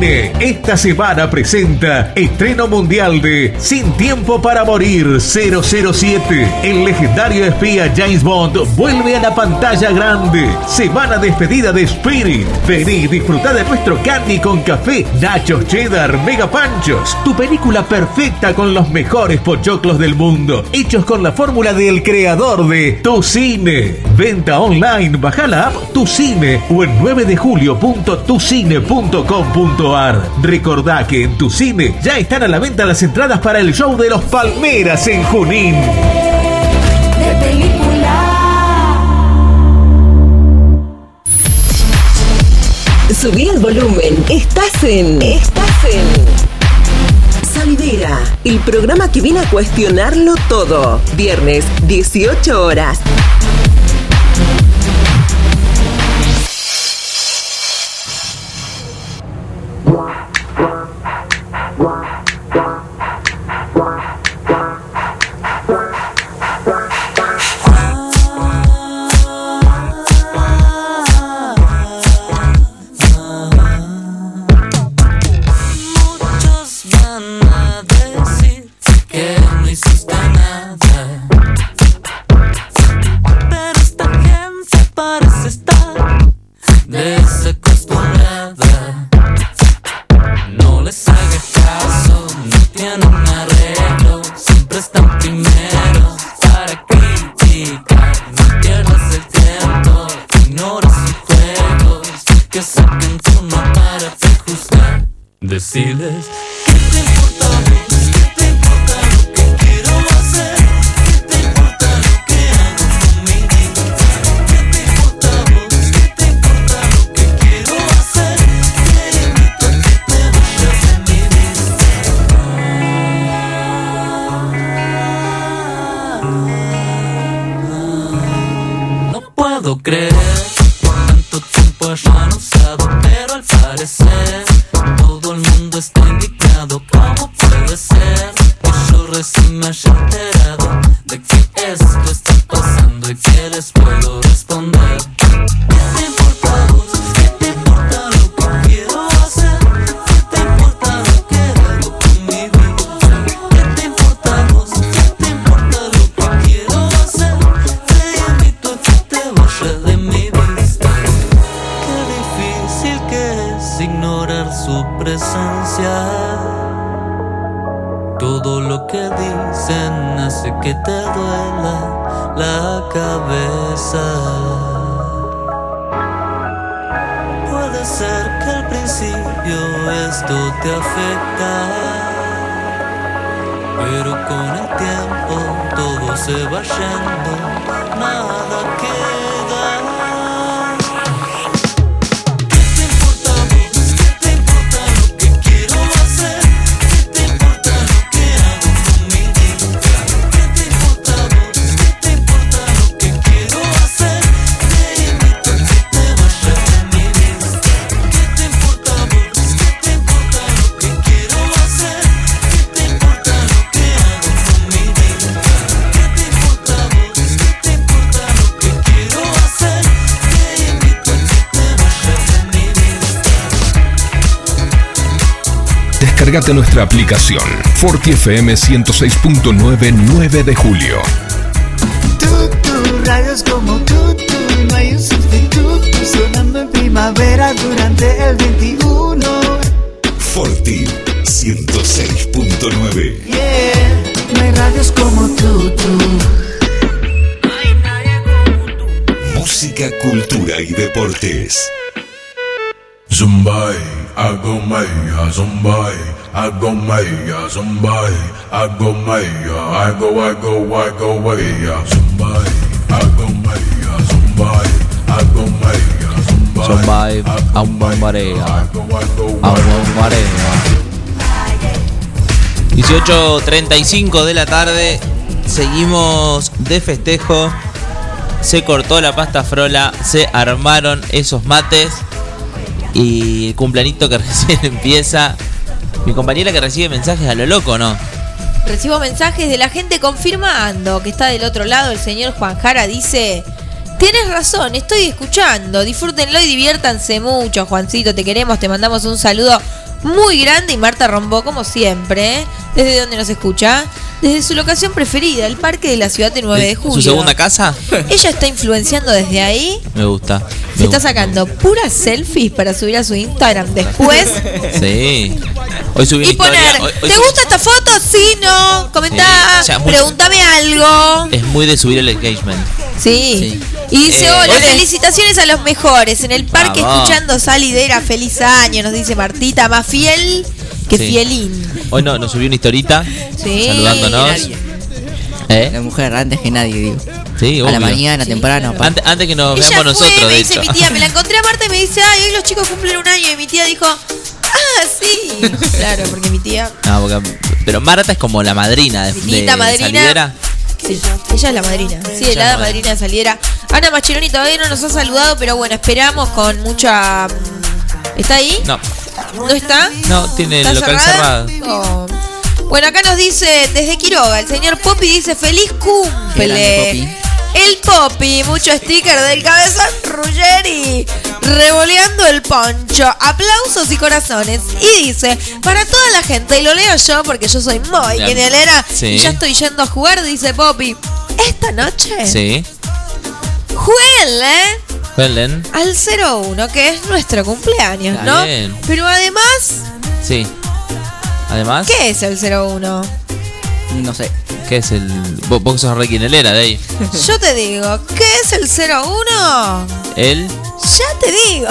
S13: cine
S14: esta semana presenta estreno mundial de Sin Tiempo para Morir 007. El legendario espía James Bond vuelve a la pantalla grande. Semana despedida de Spirit. Vení y disfruta de nuestro candy con café, nachos cheddar, mega panchos. Tu película perfecta con los mejores pochoclos del mundo. Hechos con la fórmula del creador de Tu Cine. Venta online, baja la app Tu Cine o en 9 de julio.tucine.com.ar. Recordá que en Tu Cine ya están a la venta las entradas para el show de los Palmeras en Junín.
S8: de.
S15: Subí el volumen. Estás en. Estás en. Salidera, el programa que viene a cuestionarlo todo. Viernes, 18 horas.
S14: Descargate nuestra aplicación Forti FM 106.9 9 de julio.
S16: Tú, radios como tú, tú, no hay un sustituto sonando en primavera durante el 21.
S14: Forti 106.9.
S16: Yeah, no hay radios como tú, tú.
S14: Música, cultura y deportes.
S17: Zumbai, hago maya, zumbai, hago maya, zumbai, hago maya, hago, hago, hago maya, zumbai, hago maya, zumbai, hago maya, zumbai,
S3: Zumbai, Aumba Marea. Aumba Marea. 18.35 de la tarde. Seguimos de festejo. Se cortó la pasta frola. Se armaron esos mates. Y el cumplanito que [LAUGHS] recién empieza. Mi compañera que recibe mensajes a lo loco, ¿no?
S1: Recibo mensajes de la gente confirmando que está del otro lado. El señor Juan Jara dice: Tienes razón, estoy escuchando. Disfrútenlo y diviértanse mucho, Juancito. Te queremos, te mandamos un saludo muy grande y Marta Rombó, como siempre, desde donde nos escucha, desde su locación preferida, el parque de la ciudad de 9 de julio.
S3: ¿Su segunda casa? [LAUGHS]
S1: Ella está influenciando desde ahí.
S3: Me gusta.
S1: Se está sacando puras selfies para subir a su Instagram después.
S3: Sí. Hoy subí
S1: Y poner,
S3: historia. hoy- hoy
S1: ¿te
S3: subí-
S1: gusta esta foto? Sí, no. Comentá,
S3: Sí, o sea, muy-
S1: pregúntame algo.
S3: Es muy de subir el engagement.
S1: Sí. Y dice,
S3: Eh,
S1: hola, felicitaciones a los mejores. En el parque
S3: Vamos.
S1: escuchando Salidera, feliz año, nos dice Martita, más fiel que
S3: Sí.
S1: fielín.
S3: Hoy no, nos subió una historita
S1: Sí.
S3: saludándonos. ¿Eh?
S18: La mujer antes que nadie, digo.
S3: Sí,
S18: a la mañana, temprano. pa.
S3: Antes, antes que nos
S1: Ella
S3: veamos
S1: fue,
S3: nosotros,
S1: me
S3: de
S1: dice
S3: hecho.
S1: mi tía, me la [LAUGHS] encontré a Marta y me dice, ay, hoy los chicos cumplen un año. Y mi tía dijo, ah, sí. [LAUGHS] Claro, porque mi tía,
S3: Ah, porque- pero Marta es como la madrina de,
S1: Mi tita
S3: de
S1: madrina.
S3: Salidera.
S1: sí, ella es la madrina. Sí,
S3: Ella la
S1: madrina de Saliera. Ana Maccheroni todavía no nos ha saludado, pero bueno, esperamos con mucha... mm, ¿Está ahí?
S3: No,
S1: ¿No está?
S3: no, tiene el
S1: ¿Está
S3: local
S1: cerrada?
S3: cerrado.
S1: Oh. Bueno, acá nos dice desde Quiroga, el señor Poppy dice feliz cumple. El Poppy, mucho sticker del cabezón Ruggeri, revoleando el poncho, aplausos y corazones. Y dice, para toda la gente, y lo leo yo porque yo soy muy
S3: Bien.
S1: quinielera
S3: Sí.
S1: y ya estoy yendo a jugar, dice Poppy. Esta noche,
S3: Sí.
S1: jueguenle
S3: Helen.
S1: al 01, que es nuestro cumpleaños,
S3: Está
S1: ¿no?
S3: bien.
S1: Pero además,
S3: Sí. Además,
S1: ¿qué es el 01?
S18: No sé.
S3: ¿qué es el. Vos, vos sos re quinelera de ahí. [LAUGHS]
S1: Yo te digo, ¿qué es el 01?
S3: Él.
S1: Ya te digo.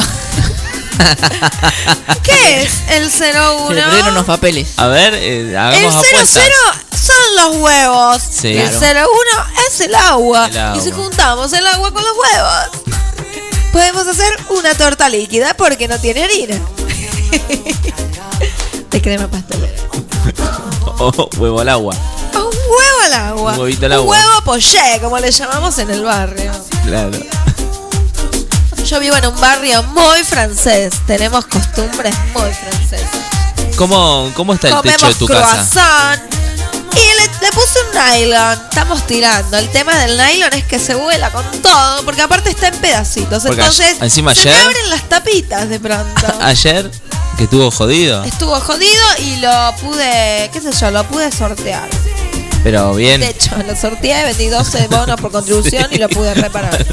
S1: [LAUGHS] ¿Qué es el 01?
S18: Se le perdieron unos papeles.
S3: A ver, eh,
S1: El
S3: hagamos
S1: 00
S3: apuestas.
S1: son los huevos.
S3: Sí.
S1: El
S3: Claro.
S1: 01 es el agua.
S3: El agua.
S1: Y si juntamos el agua con los huevos, podemos hacer una torta líquida porque no tiene harina. [LAUGHS] De crema pastelera. [LAUGHS]
S3: Oh, huevo al agua.
S1: Un huevo al agua.
S3: Un huevito al
S1: Un
S3: agua.
S1: huevo poché, como le llamamos en el barrio.
S3: Claro.
S1: Yo vivo en un barrio muy francés. Tenemos costumbres muy francesas.
S3: ¿Cómo, ¿Cómo está el
S1: Comemos
S3: techo de tu casa?
S1: croissant. Y le, le puse un nylon. Estamos tirando. El tema del nylon es que se vuela con todo. Porque aparte está en pedacitos.
S3: Porque
S1: Entonces,
S3: encima
S1: se me
S3: ayer-
S1: abren las tapitas de pronto. [LAUGHS]
S3: Ayer, que estuvo jodido.
S1: Estuvo jodido y lo pude, qué sé yo, lo pude sortear.
S3: Pero bien.
S1: De hecho, lo sorteé, vendí 12 [LAUGHS] bonos por contribución y lo pude reparar.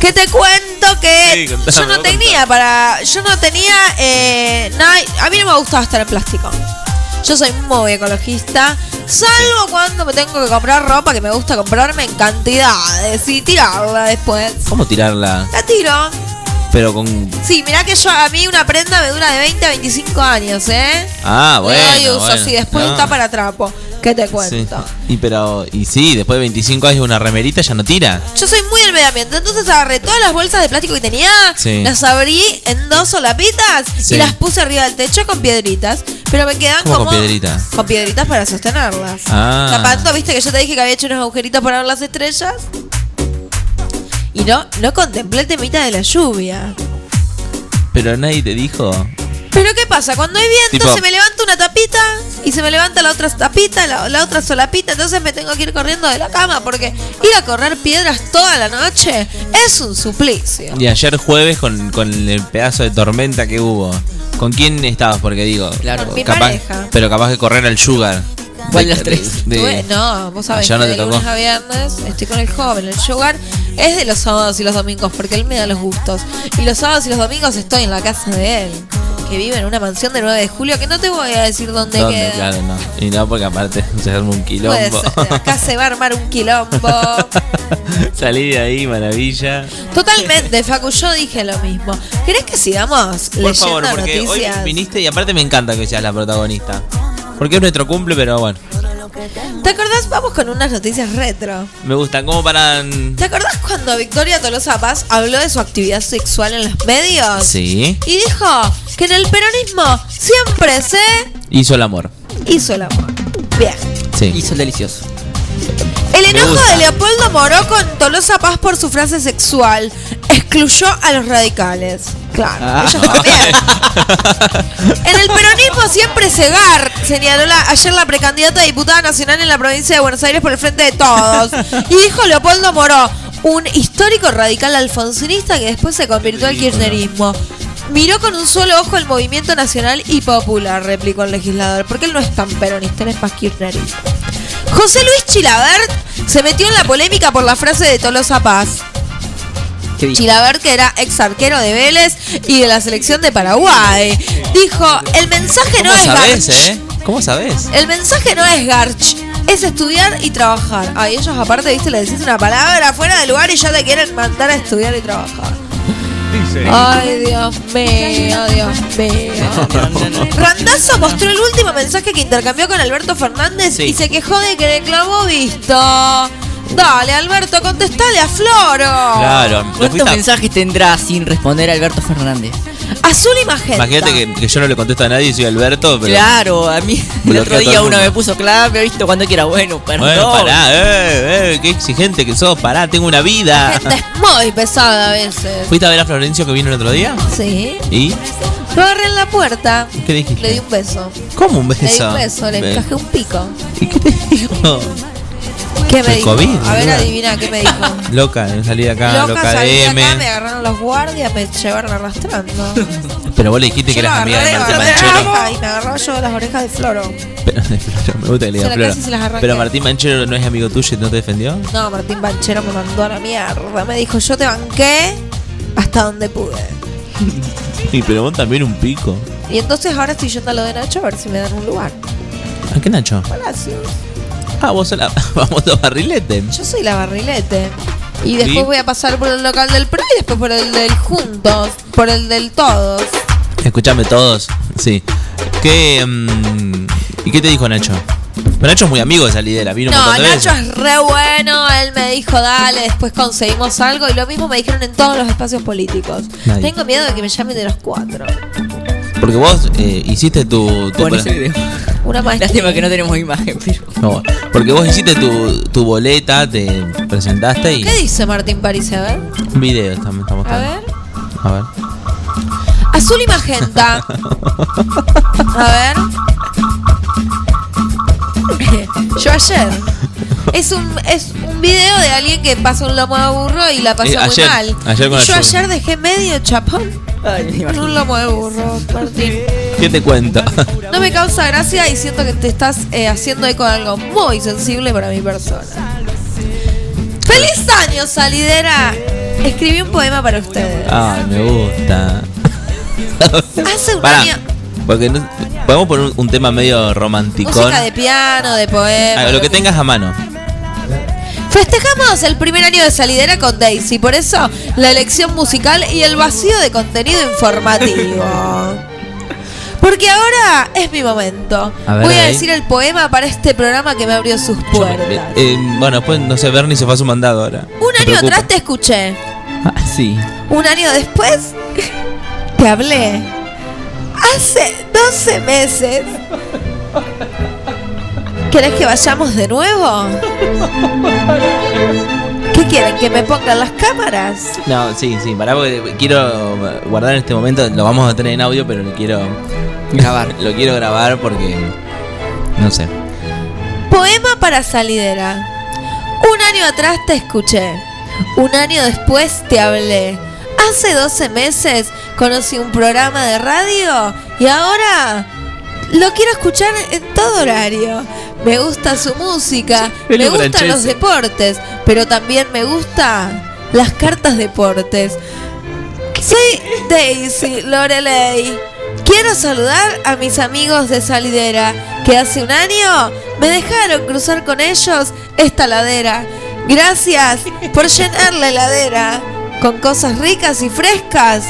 S1: Que te cuento que
S3: Sí, contame,
S1: yo no tenía para. Yo no tenía. Eh, nada- a mí no me gustaba estar en plástico. Yo soy muy ecologista. Salvo cuando me tengo que comprar ropa que me gusta comprarme en cantidades y tirarla después.
S3: ¿Cómo tirarla?
S1: La tiro.
S3: Pero con.
S1: Sí, mirá que yo a mí una prenda me dura de 20 a 25 años, ¿eh?
S3: Ah,
S1: Le
S3: bueno.
S1: doy uso,
S3: bueno.
S1: sí, después
S3: No.
S1: está para trapo. ¿Qué te
S3: Sí.
S1: cuento?
S3: Y pero. Y sí, después de 25 años una remerita ya no tira.
S1: Yo soy muy del medio ambiente, entonces agarré todas las bolsas de plástico que tenía,
S3: Sí.
S1: las abrí en dos solapitas
S3: Sí.
S1: y las puse arriba del techo con piedritas. Pero me quedan
S3: ¿Cómo
S1: como.
S3: con piedritas?
S1: Con piedritas para sostenerlas.
S3: Ah.
S1: Tapando, viste que yo te dije que había hecho unos agujeritos para ver las estrellas. Y no, no contemplé el temita de la lluvia.
S3: Pero nadie te dijo.
S1: Pero ¿qué pasa? Cuando hay viento
S3: Tipo-
S1: se me levanta una tapita y se me levanta la otra tapita, la, la otra solapita, entonces me tengo que ir corriendo de la cama porque ir a correr piedras toda la noche es un suplicio.
S3: Y ayer jueves con, con el pedazo de tormenta que hubo. ¿Con quién estabas? Porque digo.
S1: Con mi
S3: capaz,
S1: pareja.
S3: Pero capaz de correr al sugar.
S18: ¿Cuál de las tres?
S3: de-
S1: no, vos sabés que
S3: no te
S1: de lunes a viernes estoy con el joven, el sugar es de los sábados y los domingos porque él me da los gustos. Y los sábados y los domingos estoy en la casa de él, que vive en una mansión de 9 de julio que no te voy a decir dónde,
S3: ¿Dónde?
S1: queda.
S3: Claro, no. Y no, porque aparte [LAUGHS] se arma un quilombo.
S1: ser, acá se va a armar un quilombo. [LAUGHS]
S3: Salí de ahí, maravilla.
S1: Totalmente, Facu, yo dije lo mismo. ¿Querés que sigamos
S3: Por
S1: leyendo
S3: favor, porque
S1: noticias?
S3: hoy viniste y aparte me encanta que seas la protagonista. Porque es nuestro cumple, pero bueno.
S1: ¿Te acordás? Vamos con unas noticias retro.
S3: Me gusta. como para.
S1: ¿Te acordás cuando Victoria Tolosa Paz habló de su actividad sexual en los medios?
S3: Sí.
S1: Y dijo que en el peronismo siempre se
S3: Hizo el amor.
S1: hizo el amor. Bien.
S3: Sí.
S18: Hizo el delicioso.
S1: El enojo de Leopoldo Moró con Tolosa Paz por su frase sexual excluyó a los radicales. Claro,
S18: Ah.
S1: ellos también. [LAUGHS] En el peronismo siempre cegar, señaló la- ayer la precandidata a diputada nacional en la provincia de Buenos Aires por el frente de todos. Y dijo Leopoldo Moró, un histórico radical alfonsinista que después se convirtió al kirchnerismo. Miró con un solo ojo el movimiento nacional y popular, replicó el legislador, porque él no es tan peronista, él es más kirchnerista. José Luis Chilabert se metió en la polémica por la frase de Tolosa Paz. Chilabert, que era ex arquero de Vélez y de la selección de Paraguay, dijo, el mensaje no
S3: ¿Cómo
S1: es
S3: sabés,
S1: garch.
S3: eh? ¿Cómo sabés?
S1: El mensaje no es garch, es estudiar y trabajar. Ay, ellos aparte, viste, le decís una palabra fuera del lugar y ya te quieren mandar a estudiar y trabajar. Ay, Dios mío, Dios mío. Randazo mostró el último mensaje que intercambió con Alberto Fernández
S18: Sí.
S1: y se quejó de que reclamó visto. Dale, Alberto, contestale a Floro.
S3: Claro.
S18: ¿Cuántos
S3: fuiste
S18: mensajes tendrá sin responder Alberto Fernández? [LAUGHS]
S1: Azul y magenta.
S3: Imagínate que, que yo no le contesto a nadie soy Alberto, pero.
S18: Claro, a mí el otro día uno me puso clave, me he visto cuando quiera. Bueno, perdón.
S3: Bueno, pará, eh, eh, qué exigente que sos, pará, tengo una vida.
S1: Gente es muy pesada a veces.
S3: ¿Fuiste a ver a Florencio que vino el otro día?
S1: Sí.
S3: ¿Y?
S1: Lo agarré en la puerta.
S3: ¿Qué dijiste?
S1: Le di un beso.
S3: ¿Cómo un beso?
S1: Le di un beso, le encajé un pico.
S3: ¿Y qué te dijo? [LAUGHS]
S1: ¿Qué me
S3: El
S1: dijo?
S3: COVID,
S1: a ver, adivina qué me dijo. [LAUGHS]
S3: Loca, salí de acá, loca,
S1: Loca, de
S3: M.
S1: acá, me agarraron los guardias, me llevaron arrastrando. [LAUGHS]
S3: Pero vos le dijiste que
S1: Yo
S3: eras amiga de Martín Manchero.
S1: Y me agarró yo las orejas de Floro. [LAUGHS]
S3: Pero, de Floro, me gusta que le diga Floro. Pero Martín Manchero no es amigo tuyo y no te defendió.
S1: No, Martín Banchero me mandó a la mierda. Me dijo, yo te banqué hasta donde pude.
S3: Y pero vos también un pico.
S1: Y entonces ahora estoy yendo a lo de Nacho a ver si me dan un lugar.
S3: ¿A qué Nacho?
S1: Palacios.
S3: Ah, vos sos la [LAUGHS] famoso barrilete.
S1: Yo soy la barrilete. Y después
S3: ¿Y?
S1: voy a pasar por el local del PRO y después por el del Juntos, por el del Todos.
S3: Escuchame todos. Sí. ¿Qué, mm, ¿Y qué te dijo Nacho? Pero Nacho es muy amigo de esa lidera, vino
S1: No,
S3: de
S1: Nacho
S3: veces.
S1: es re bueno, él me dijo, dale, después conseguimos algo y lo mismo me dijeron en todos los espacios políticos.
S3: Nadie.
S1: Tengo miedo de que me llamen de los cuatro.
S3: Porque vos eh, hiciste tu. tu.
S1: Una maestría.
S18: Lástima que no tenemos imagen, pero.
S3: No, porque vos hiciste tu, tu boleta, te presentaste y.
S1: ¿Qué dice Martín París? A ver.
S3: Un video estamos, estamos
S1: A ver.
S3: A ver.
S1: Azul y magenta. [LAUGHS] A ver. [LAUGHS] Yo ayer. Es un, es un video de alguien que pasa un lomo de burro y la pasó
S3: Eh,
S1: muy mal.
S3: ayer con
S1: y yo ayer dejé medio chapón
S18: Ay,
S1: un lomo de burro, Martín.
S3: ¿Qué te cuento?
S1: No me causa gracia y siento que te estás eh, haciendo eco de algo muy sensible para mi persona. ¡Feliz año, salidera! Escribí un poema para ustedes.
S3: Ay, me gusta.
S1: Hace un
S3: Pará,
S1: año.
S3: porque no- podemos poner un, un tema medio romántico.
S1: Música de piano, de poema.
S3: lo que tengas a mano.
S1: Festejamos el primer año de salidera con Daisy, por eso la elección musical y el vacío de contenido informativo. Porque ahora es mi momento.
S3: A ver,
S1: Voy a
S3: ahí.
S1: decir el poema para este programa que me abrió sus puertas.
S3: Eh, bueno, después, no sé, Bernie se fue a su mandado ahora.
S1: Un
S3: Me
S1: año
S3: preocupa.
S1: atrás te escuché.
S3: Ah, sí.
S1: Un año después te hablé. Hace 12 meses. ¿Querés que vayamos de nuevo? ¿Qué quieren? ¿Que me pongan las cámaras?
S3: No, sí, sí, pará porque quiero guardar en este momento, lo vamos a tener en audio, pero lo quiero
S18: Grabar.
S3: lo quiero grabar porque no sé.
S1: Poema para salidera. Un año atrás te escuché. Un año después te hablé. Hace 12 meses conocí un programa de radio y ahora lo quiero escuchar en todo horario. Me gusta su música, me gustan
S3: Francese.
S1: los deportes, pero también me gustan las cartas deportes. Soy Daisy Lorelei. Quiero saludar a mis amigos de Salidera, que hace un año me dejaron cruzar con ellos esta ladera. Gracias por llenar la heladera con cosas ricas y frescas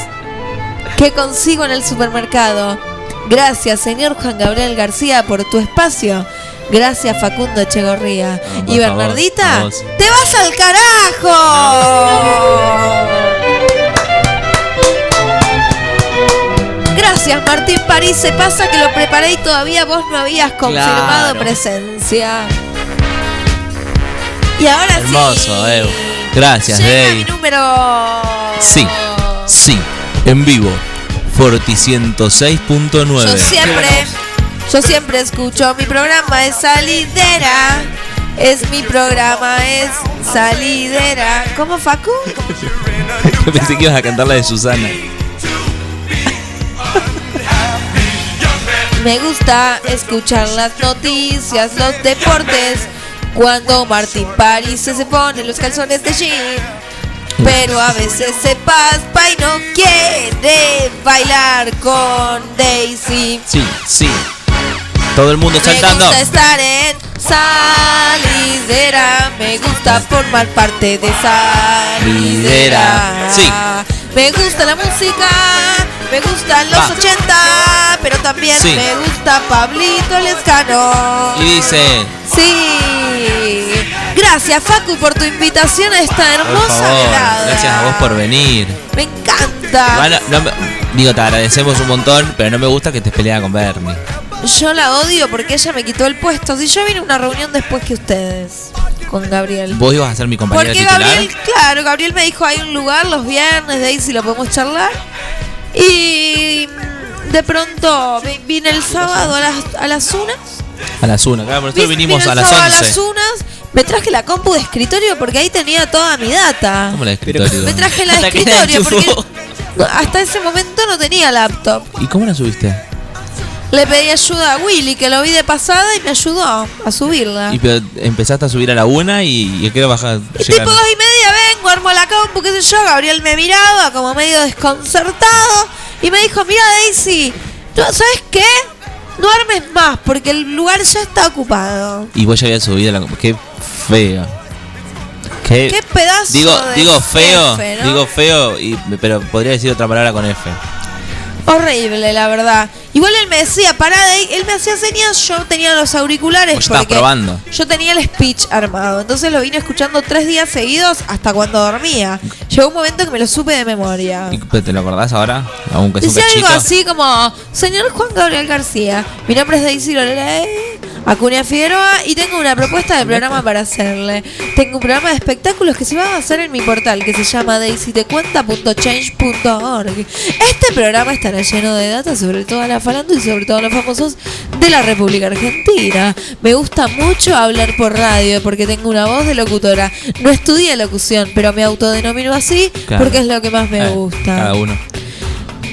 S1: que consigo en el supermercado. Gracias, señor Juan Gabriel García, por tu espacio. Gracias, Facundo Echegorría. y Bernardita,
S3: vos.
S1: ¡te vas al carajo! Gracias, Martín París. Se pasa que lo preparé y todavía vos no habías confirmado
S3: Claro.
S1: presencia. Y ahora
S3: Hermoso, eh. Gracias,
S1: sí, llega
S3: Dave.
S1: mi número.
S3: Sí, sí, en vivo. Forti 106.9.
S1: Yo siempre, yo siempre escucho mi programa, es salidera. Es mi programa, es salidera. ¿Cómo, Facu? [LAUGHS]
S3: pensé que ibas a cantar la de Susana.
S1: Me gusta escuchar las noticias, los deportes. Cuando Martín París se pone los calzones de jean. Pero a veces se paspa y no quiere bailar con Daisy.
S3: Sí, sí. Todo el mundo saltando.
S1: Me gusta estar en salidera. Me gusta formar parte de salidera.
S3: Sí.
S1: Me gusta la música. Me gustan los
S3: Va.
S1: 80. Pero también
S3: Sí.
S1: me gusta Pablito Lescano.
S3: Y dice,
S1: Sí. Gracias, Facu, por tu invitación a esta
S3: por
S1: hermosa
S3: favor,
S1: velada.
S3: gracias a vos por venir.
S1: Me encanta.
S3: Bueno, no me- digo, te agradecemos un montón, pero no me gusta que estés peleada con Bernie.
S1: Yo la odio porque ella me quitó el puesto. Si yo vine a una reunión después que ustedes, con Gabriel.
S3: Vos ibas a ser mi compañera
S1: Porque
S3: titular.
S1: Gabriel, claro, Gabriel me dijo hay un lugar los viernes de ahí si lo podemos charlar. Y mm, de pronto vi- vine el sábado a las, a las unas.
S3: A las una, claro, nosotros
S1: Vi-
S3: vinimos a las
S1: sábado
S3: 11.
S1: a las unas. Me traje la compu de escritorio porque ahí tenía toda mi data.
S3: ¿Cómo la de escritorio?
S1: Me traje la de escritorio porque hasta ese momento no tenía laptop.
S3: ¿Y cómo la subiste?
S1: Le pedí ayuda a Willy, que lo vi de pasada y me ayudó a subirla.
S3: Y pero empezaste a subir a la una y, y qué bajar.
S1: Tipo dos y media vengo, armo la compu, qué sé yo. Gabriel me miraba como medio desconcertado y me dijo, mira Daisy, ¿no, ¿sabes qué? No armes más porque el lugar ya está ocupado.
S3: Y vos ya habías subido la. Qué feo. Qué,
S1: Qué pedazo
S3: Digo,
S1: de
S3: digo feo, digo feo, y, pero podría decir otra palabra con F.
S1: Horrible, la verdad. Igual él me decía, pará de ahí. Él me hacía señas, yo tenía los auriculares porque
S3: probando.
S1: yo tenía el speech armado. Entonces lo vine escuchando tres días seguidos hasta cuando dormía. Llegó un momento que me lo supe de memoria.
S3: ¿Y ¿Te lo acordás ahora? Aunque
S1: Decía algo así como, señor Juan Gabriel García, mi nombre es Daisy Lorelei, Acuña Figueroa y tengo una propuesta de programa para hacerle. Tengo un programa de espectáculos que se va a hacer en mi portal que se llama daisytecuenta.change.org. Este programa estará lleno de datos sobre toda la farándula y sobre todos los famosos de la República Argentina. Me gusta mucho hablar por radio porque tengo una voz de locutora. No estudié locución, pero me autodenomino así
S3: Claro.
S1: porque es lo que más me
S3: Eh,
S1: gusta.
S3: Cada uno.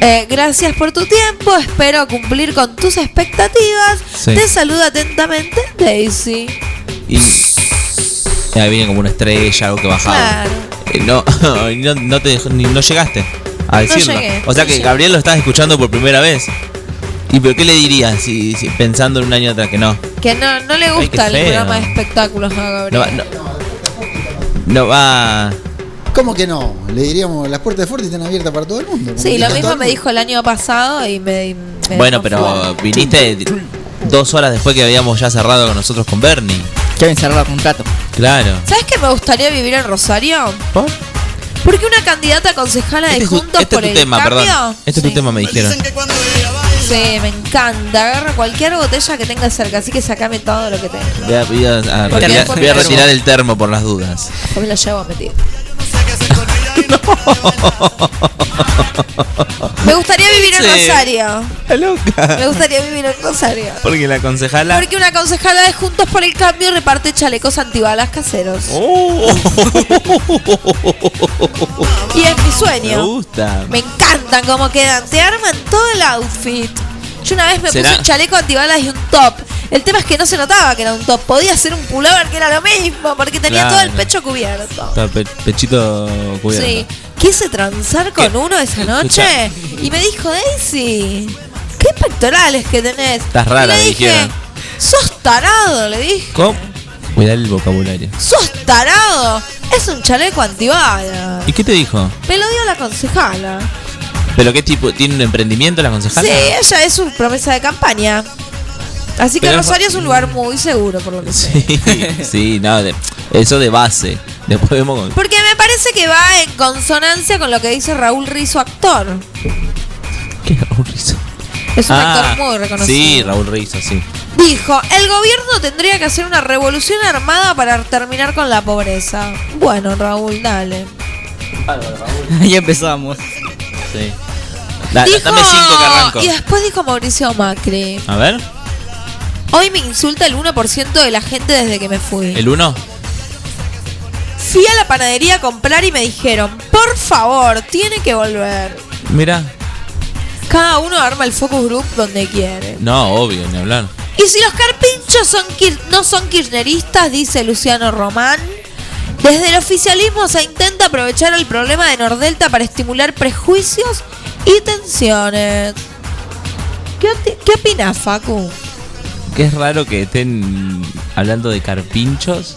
S1: Eh, gracias por tu tiempo, espero cumplir con tus expectativas.
S3: Sí.
S1: Te saluda atentamente Daisy.
S3: Y. Ahí viene como una estrella, algo que bajaba.
S1: Claro.
S3: Eh, no, [LAUGHS] no, no te no llegaste a
S1: No
S3: decirlo.
S1: llegué,
S3: o sea
S1: no
S3: que
S1: llegué.
S3: Gabriel lo estás escuchando por primera vez. ¿Y pero qué le dirías si, si- pensando en un año atrás que no?
S1: Que no, no le
S3: Ay,
S1: gusta el
S3: feo.
S1: programa de espectáculos a
S3: No
S1: Gabriel.
S3: va, no, no va.
S4: ¿Cómo que no? Le diríamos, las puertas de Forti están abiertas para todo el mundo.
S1: sí, lo mismo me dijo el año pasado y me. me
S3: Bueno, pero viniste dos horas después que habíamos ya cerrado con nosotros con Bernie.
S18: Que habían cerrado el contrato.
S3: Claro.
S1: ¿Sabes que me gustaría vivir en Rosario? Porque una candidata a concejala de
S3: Este
S1: Juntos
S3: este
S1: por
S3: es tu
S1: el
S3: tema,
S1: Cambio.
S3: perdón. Este es tu tema, me dijeron.
S1: Sí, me encanta. Agarra cualquier botella que tenga cerca, así que sacame todo lo que tenga.
S3: Voy a, voy a- a
S1: Porque
S3: retirar, voy a el termo por las dudas.
S1: Después me lo llevo a meter. Me gustaría vivir en
S3: Sí.
S1: Rosario.
S3: loca.
S1: Me gustaría vivir en Rosario.
S3: Porque la concejala.
S1: Porque una concejala de Juntos por el Cambio reparte chalecos antibalas caseros.
S3: Oh.
S1: Y es mi
S3: Me
S1: sueño.
S3: gusta.
S1: Me encantan cómo quedan. Te arman todo el outfit. Yo una vez me
S3: ¿Será?
S1: puse un chaleco antibalas y un top. El tema es que no se notaba que era un top. Podía ser un pullover que era lo mismo porque tenía
S3: Claro.
S1: todo el pecho cubierto.
S3: Está pe- pechito cubierto.
S1: Sí. Quise transar con uno esa noche
S3: Escucha.
S1: y me dijo, Daisy, ¿qué pectorales que tenés?
S3: Estás rara,
S1: y le dije,
S3: dijeron.
S1: sos tarado, le dije.
S3: ¿Cómo? Cuidar el vocabulario.
S1: Sos tarado. Es un chaleco antibalas.
S3: ¿Y qué te dijo?
S1: Me lo dio la concejala.
S3: ¿Pero qué tipo? ¿Tiene un emprendimiento la concejala?
S1: Sí, ella es su promesa de campaña. Así que
S3: Pero-
S1: Rosario es un lugar muy seguro, por lo que sé.
S3: Sí, sí, no, de- eso de base. Después vemos con...
S1: Porque me parece que va en consonancia con lo que dice Raúl Rizzo, actor.
S3: ¿Qué Raúl Rizzo?
S1: Es un
S3: Ah,
S1: actor muy reconocido.
S3: Sí, Raúl Rizzo, sí.
S1: Dijo, el gobierno tendría que hacer una revolución armada para terminar con la pobreza. Bueno, Raúl, dale. [LAUGHS]
S18: Ahí empezamos.
S3: Sí. Da-
S1: Dijo-
S3: dame cinco que arranco.
S1: Y después dijo Mauricio Macri.
S3: A ver,
S1: Hoy me insulta el 1% de la gente desde que me fui.
S3: el uno.
S1: Fui a la panadería a comprar y me dijeron, por favor, tiene que volver.
S3: Mira,
S1: Cada uno arma el focus group donde quiere.
S19: No, obvio, ni hablar.
S1: Y si los carpinchos son no son kirchneristas, dice Luciano Román, desde el oficialismo se intenta aprovechar el problema de Nordelta para estimular prejuicios y tensiones. ¿Qué, opinas, Facu?
S19: Que es raro que estén hablando de carpinchos.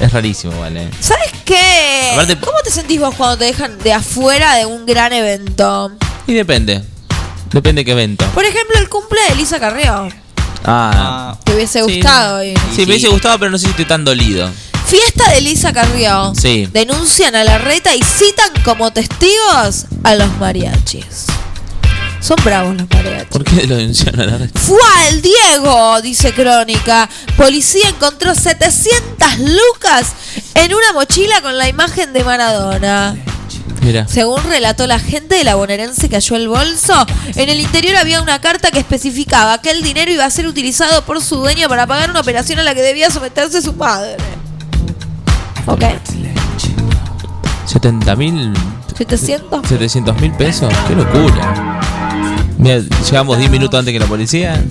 S19: Es rarísimo, ¿vale?
S1: ¿Sabes qué?
S19: Aparte-
S1: ¿Cómo te sentís vos cuando te dejan de afuera de un gran evento?
S19: Y depende. Depende qué evento.
S1: Por ejemplo, el cumple de Elisa Carrió.
S19: Ah.
S1: Te hubiese
S19: Sí.
S1: gustado ir.
S19: Sí, me hubiese gustado, pero no sé si estoy tan dolido.
S1: Fiesta de Elisa Carrió.
S19: Sí.
S1: Denuncian a la reta y citan como testigos a los mariachis. Son bravos los mariachis.
S19: ¿Por qué lo mencionan ahora?
S1: ¡Fue el Diego! Dice Crónica. Policía encontró 700 lucas en una mochila con la imagen de Maradona.
S19: Mira.
S1: Según relató la gente de la bonaerense que halló el bolso, en el interior había una carta que especificaba que el dinero iba a ser utilizado por su dueño para pagar una operación a la que debía someterse su padre. ¿Ok?
S19: 70 mil.
S1: 700.
S19: 700 mil pesos. Qué locura. Mira, llegamos 10 minutos antes que la policía.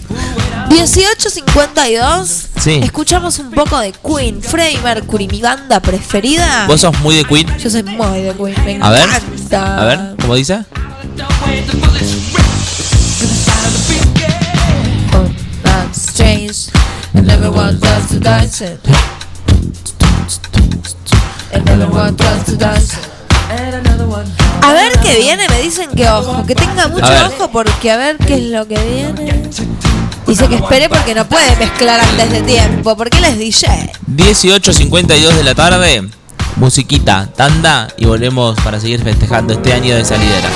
S1: 1852.
S19: Sí.
S1: Escuchamos un poco de Queen, Freddie Mercury, mi banda preferida.
S19: ¿Vos sos muy de Queen?
S1: Yo soy muy de Queen, me
S19: A ver. A ver, ¿cómo dice?
S1: That's A ver qué viene, me dicen que ojo, que tenga mucho ojo porque a ver qué es lo que viene. Dice que espere porque no puede mezclar antes de tiempo, porque él es DJ.
S19: 18.52 de la tarde. Musiquita, tanda y volvemos para seguir festejando este año de salidera.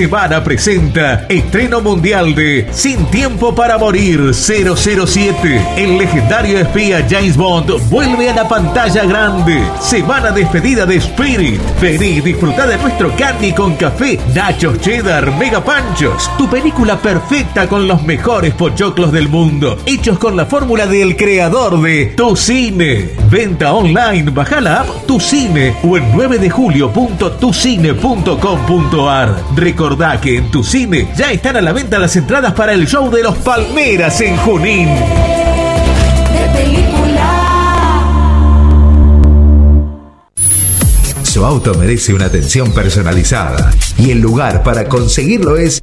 S14: Semana presenta estreno mundial de Sin Tiempo para Morir 007. El legendario espía James Bond vuelve a la pantalla grande. Semana despedida de Spirit. Vení y disfruta de nuestro candy con café, nachos cheddar, mega panchos. Tu película perfecta con los mejores pochoclos del mundo. Hechos con la fórmula del creador de Tu Cine. Venta online, baja la app Tu Cine o en 9 de julio.tucine.com.ar. que en Tu Cine ya están a la venta las entradas para el show de los Palmeras en Junín.
S20: Su auto merece una atención personalizada y el lugar para conseguirlo es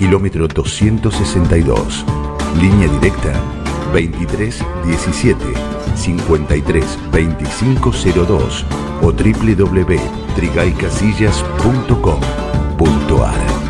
S21: kilómetro 262. Línea directa 23 17 53 25 02 o www.trigaycasillas.com.ar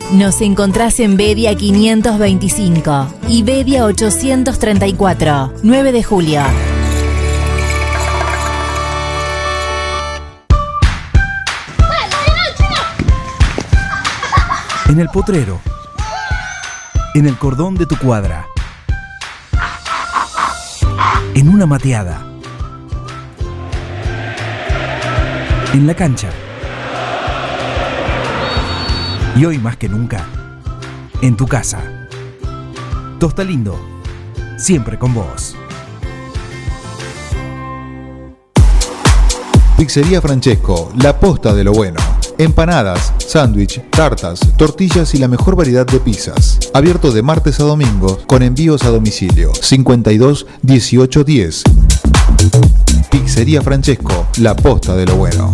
S9: Nos encontrás en Bedia 525 y Bedia 834, 9 de julio.
S22: En el potrero. En el cordón de tu cuadra. En una mateada. En la cancha. Y hoy más que nunca, en tu casa. Tosta Lindo, siempre con vos.
S23: Pizzería Francesco, la posta de lo bueno. Empanadas, sándwich, tartas, tortillas y la mejor variedad de pizzas. Abierto de martes a domingo con envíos a domicilio. 52 18 10. Pizzería Francesco, la posta de lo bueno.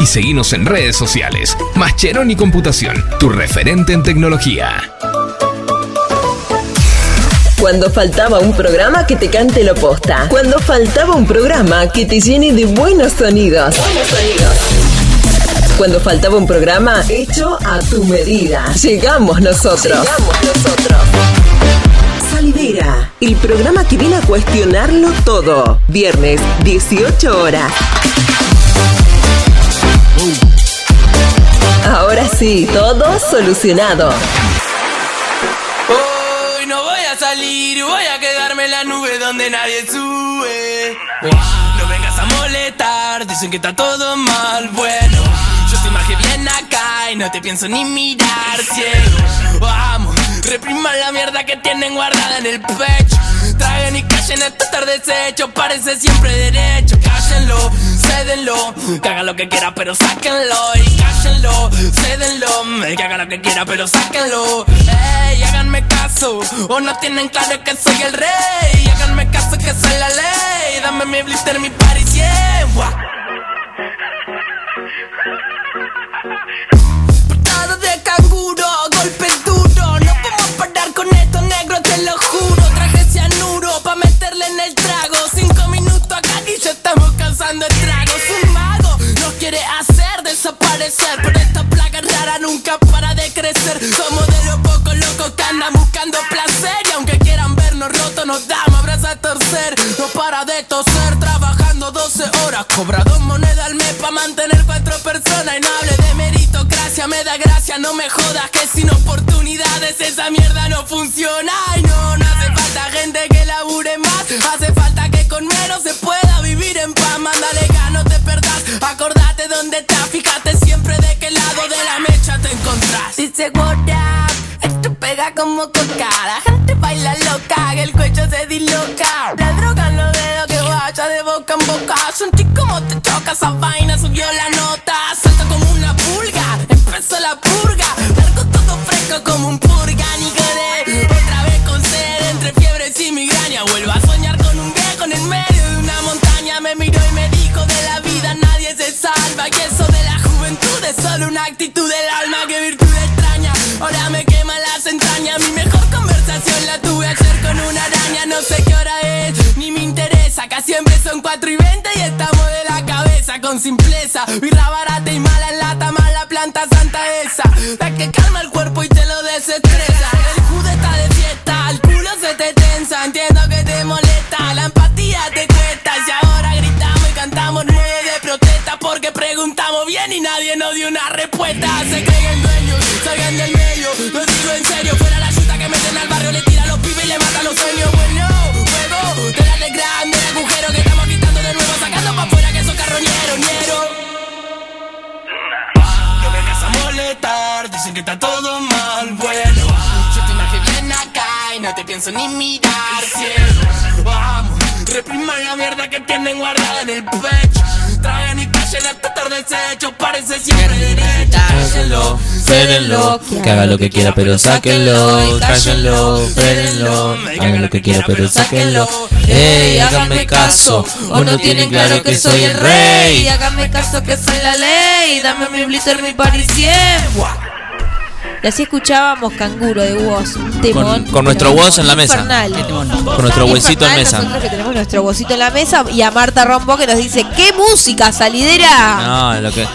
S24: y seguinos en redes sociales. Mascheroni Computación, tu referente en tecnología.
S15: Cuando faltaba un programa que te cante lo posta. Cuando faltaba un programa que te llene de buenos sonidos. Cuando faltaba un programa hecho a tu medida. Llegamos nosotros. Llegamos nosotros. Salidera, el programa que viene a cuestionarlo todo. Viernes, 18 horas. Ahora sí, todo solucionado.
S25: Hoy no voy a
S26: salir, voy a quedarme en la nube donde nadie sube. No vengas a molestar, dicen que está todo mal, bueno. Yo soy más que bien acá y no te pienso ni mirar, ciego. Vamos, repriman la mierda que tienen guardada en el pecho. Traigan y callen estos tarde desechos, parece siempre derecho. Cállenlo, cédenlo, que haga lo que quiera, pero sáquenlo. Y cállenlo, cédenlo, que haga lo que quiera, pero sáquenlo. Ey, háganme caso, o no tienen claro que soy el rey. Háganme caso que soy la ley. Dame mi blister, mi Paris 100. Desaparecer. Pero esta plaga rara nunca para de crecer. Somos de los pocos locos que andan buscando placer. Y aunque quieran vernos rotos, nos damos abrazos a torcer. No para de toser, trabajando 12 horas. Cobra dos monedas al mes pa' mantener cuatro personas. Y no hable de meritocracia, me da gracia, no me jodas. Que sin oportunidades esa mierda no funciona. Ay, no, no Dice what up, esto pega como coca. La gente baila loca, que el cuello se disloca. La droga en los dedos que vaya de boca en boca. Sentí como te choca esa vaina, subió la nota. Salta como una pulga, empezó la purga. Largo todo fresco como un purga, ni quedé. Otra vez con sed, entre fiebres y migraña. Vuelvo a soñar con un viejo en el medio de una montaña. Me miró y me dijo de la vida nadie se salva. Y eso de la juventud es solo una actitud del alma. Que siempre son 4 y 20 y estamos de la cabeza con simpleza. Birra barata y mala en lata, mala planta santa esa. La que calma el cuerpo y te lo desestresa. El jude está de fiesta, el culo se te tensa. Entiendo que te molesta, la empatía te cuesta. Y ahora gritamos y cantamos nueve de protesta porque preguntamos bien y nadie nos dio una respuesta. Se creen dueños, salgan del pienso ni mirar, ciego. Vamos, repriman la mierda que tienen guardada en el pecho. Traen y callen hasta tarde desecho, parece siempre derecho. Cállenlo,
S3: Frénenlo, que haga lo que quiera, pero sáquenlo. Cállenlo, frénenlo, hagan lo que quiera, pero sáquenlo. Ey, háganme caso, o no tienen claro que soy el rey.
S1: Y hágame caso que soy la ley. Dame mi blister, mi Paris 100. Y así escuchábamos Canguro de Woz. un temón,
S3: Con, con nuestro voz en la mesa.
S1: infernal.
S3: Con nuestro huesito en mesa.
S1: Nosotros que tenemos nuestro huesito en la mesa y a Marta Rombo que nos dice, ¿qué música, salidera?
S3: No, lo que.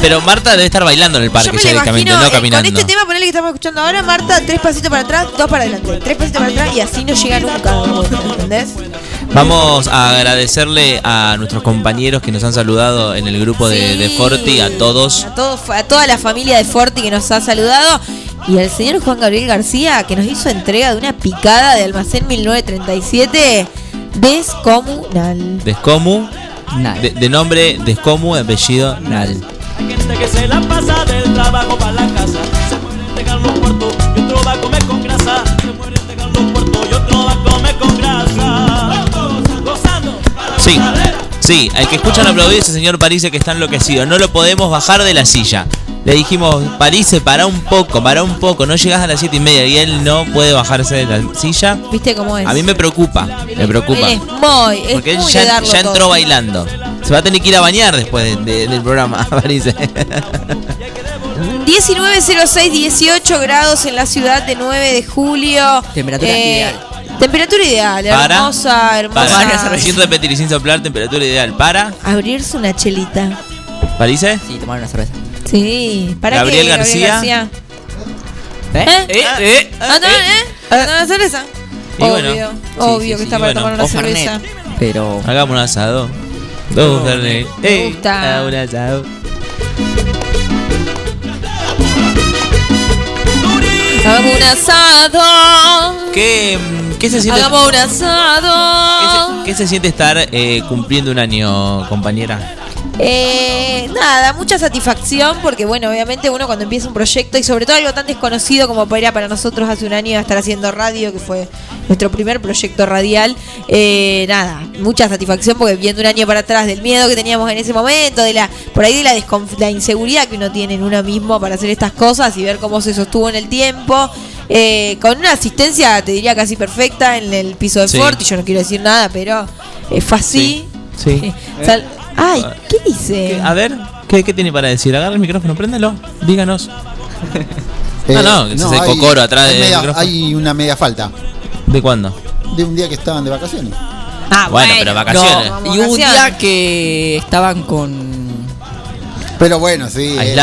S3: Pero Marta debe estar bailando en el
S1: Yo
S3: parque
S1: me
S3: ya
S1: lo
S3: directamente,
S1: imagino,
S3: no
S1: eh,
S3: caminando.
S1: Con este tema, ponele que estamos escuchando ahora, Marta, tres pasitos para atrás, dos para adelante. Tres pasitos para atrás y así no llega nunca. ¿Entendés?
S3: Vamos a agradecerle a nuestros compañeros que nos han saludado en el grupo de, de Forti, a todos.
S1: A, todos, a toda la familia de Forti que nos ha saludado. Y al señor Juan Gabriel García que nos hizo entrega de una picada de almacén 1937 descomunal.
S3: Descomu, de, de nombre Descomu, apellido Nal.
S27: gente que se la pasa del trabajo para la casa. Se mueren de Carlos Puerto
S3: Sí, sí, el que escuchan aplaudir es el señor Parise que está enloquecido. No lo podemos bajar de la silla. Le dijimos, Parise, para un poco, para un poco, no llegas a las siete y media y él no puede bajarse de la silla.
S1: ¿Viste cómo es?
S3: A mí me preocupa, me preocupa.
S1: Él es muy, es
S3: Porque él
S1: muy
S3: ya, entró
S1: todo.
S3: bailando. Se va a tener que ir a bañar después de- de- del programa, Parise.
S1: 19.06, 18 grados en la ciudad de 9 de julio.
S18: Temperatura ideal.
S1: Temperatura ideal,
S3: Para.
S1: hermosa, hermosa.
S3: Para, sin repetir y sin soplar, temperatura ideal. Para,
S1: Abrirse una chelita.
S3: Parise.
S18: Sí, tomar una cerveza.
S1: Sí, ¿para
S3: Gabriel
S1: qué,
S3: García.
S18: ¿Eh?
S1: ¿Eh?
S3: eh,
S1: ¿Ah, no, eh? ¿Ah, no, una cerveza?
S3: Y
S1: obvio,
S3: bueno.
S1: obvio que está para tomar una
S18: O Fernet.
S1: cerveza.
S18: Pero.
S3: Hagamos un asado. Dos Fernet.
S1: Me gusta.
S3: un asado.
S1: Hagamos un asado.
S3: ¿Qué, qué se siente?
S1: Hagamos un asado.
S3: ¿Qué se siente estar eh, cumpliendo un año, compañera?
S1: Eh, nada, mucha satisfacción porque bueno, obviamente uno cuando empieza un proyecto y sobre todo algo tan desconocido como era para nosotros hace un año estar haciendo radio, que fue nuestro primer proyecto radial, eh, nada, mucha satisfacción porque viendo un año para atrás del miedo que teníamos en ese momento, de la por ahí de la, la inseguridad que uno tiene en uno mismo para hacer estas cosas y ver cómo se sostuvo en el tiempo. eh, con una asistencia, te diría casi perfecta en el piso de
S3: Sí.
S1: Fort, y yo no quiero decir nada, pero eh, fue así.
S3: Sí. [LAUGHS]
S1: Sal- Ay, ¿qué dice?
S3: A ver, ¿qué, qué tiene para decir? Agarra el micrófono, préndelo, díganos. [LAUGHS]
S4: Eh,
S3: no, no, que se hace
S4: hay-
S3: cocoro atrás
S4: hay media-
S3: micrófono.
S4: Hay una media falta
S3: ¿De cuándo?
S4: de un día que estaban de vacaciones.
S1: Ah,
S3: Bueno, pero vacaciones.
S18: No, y hubo un día que estaban con.
S4: Pero bueno, sí. eh,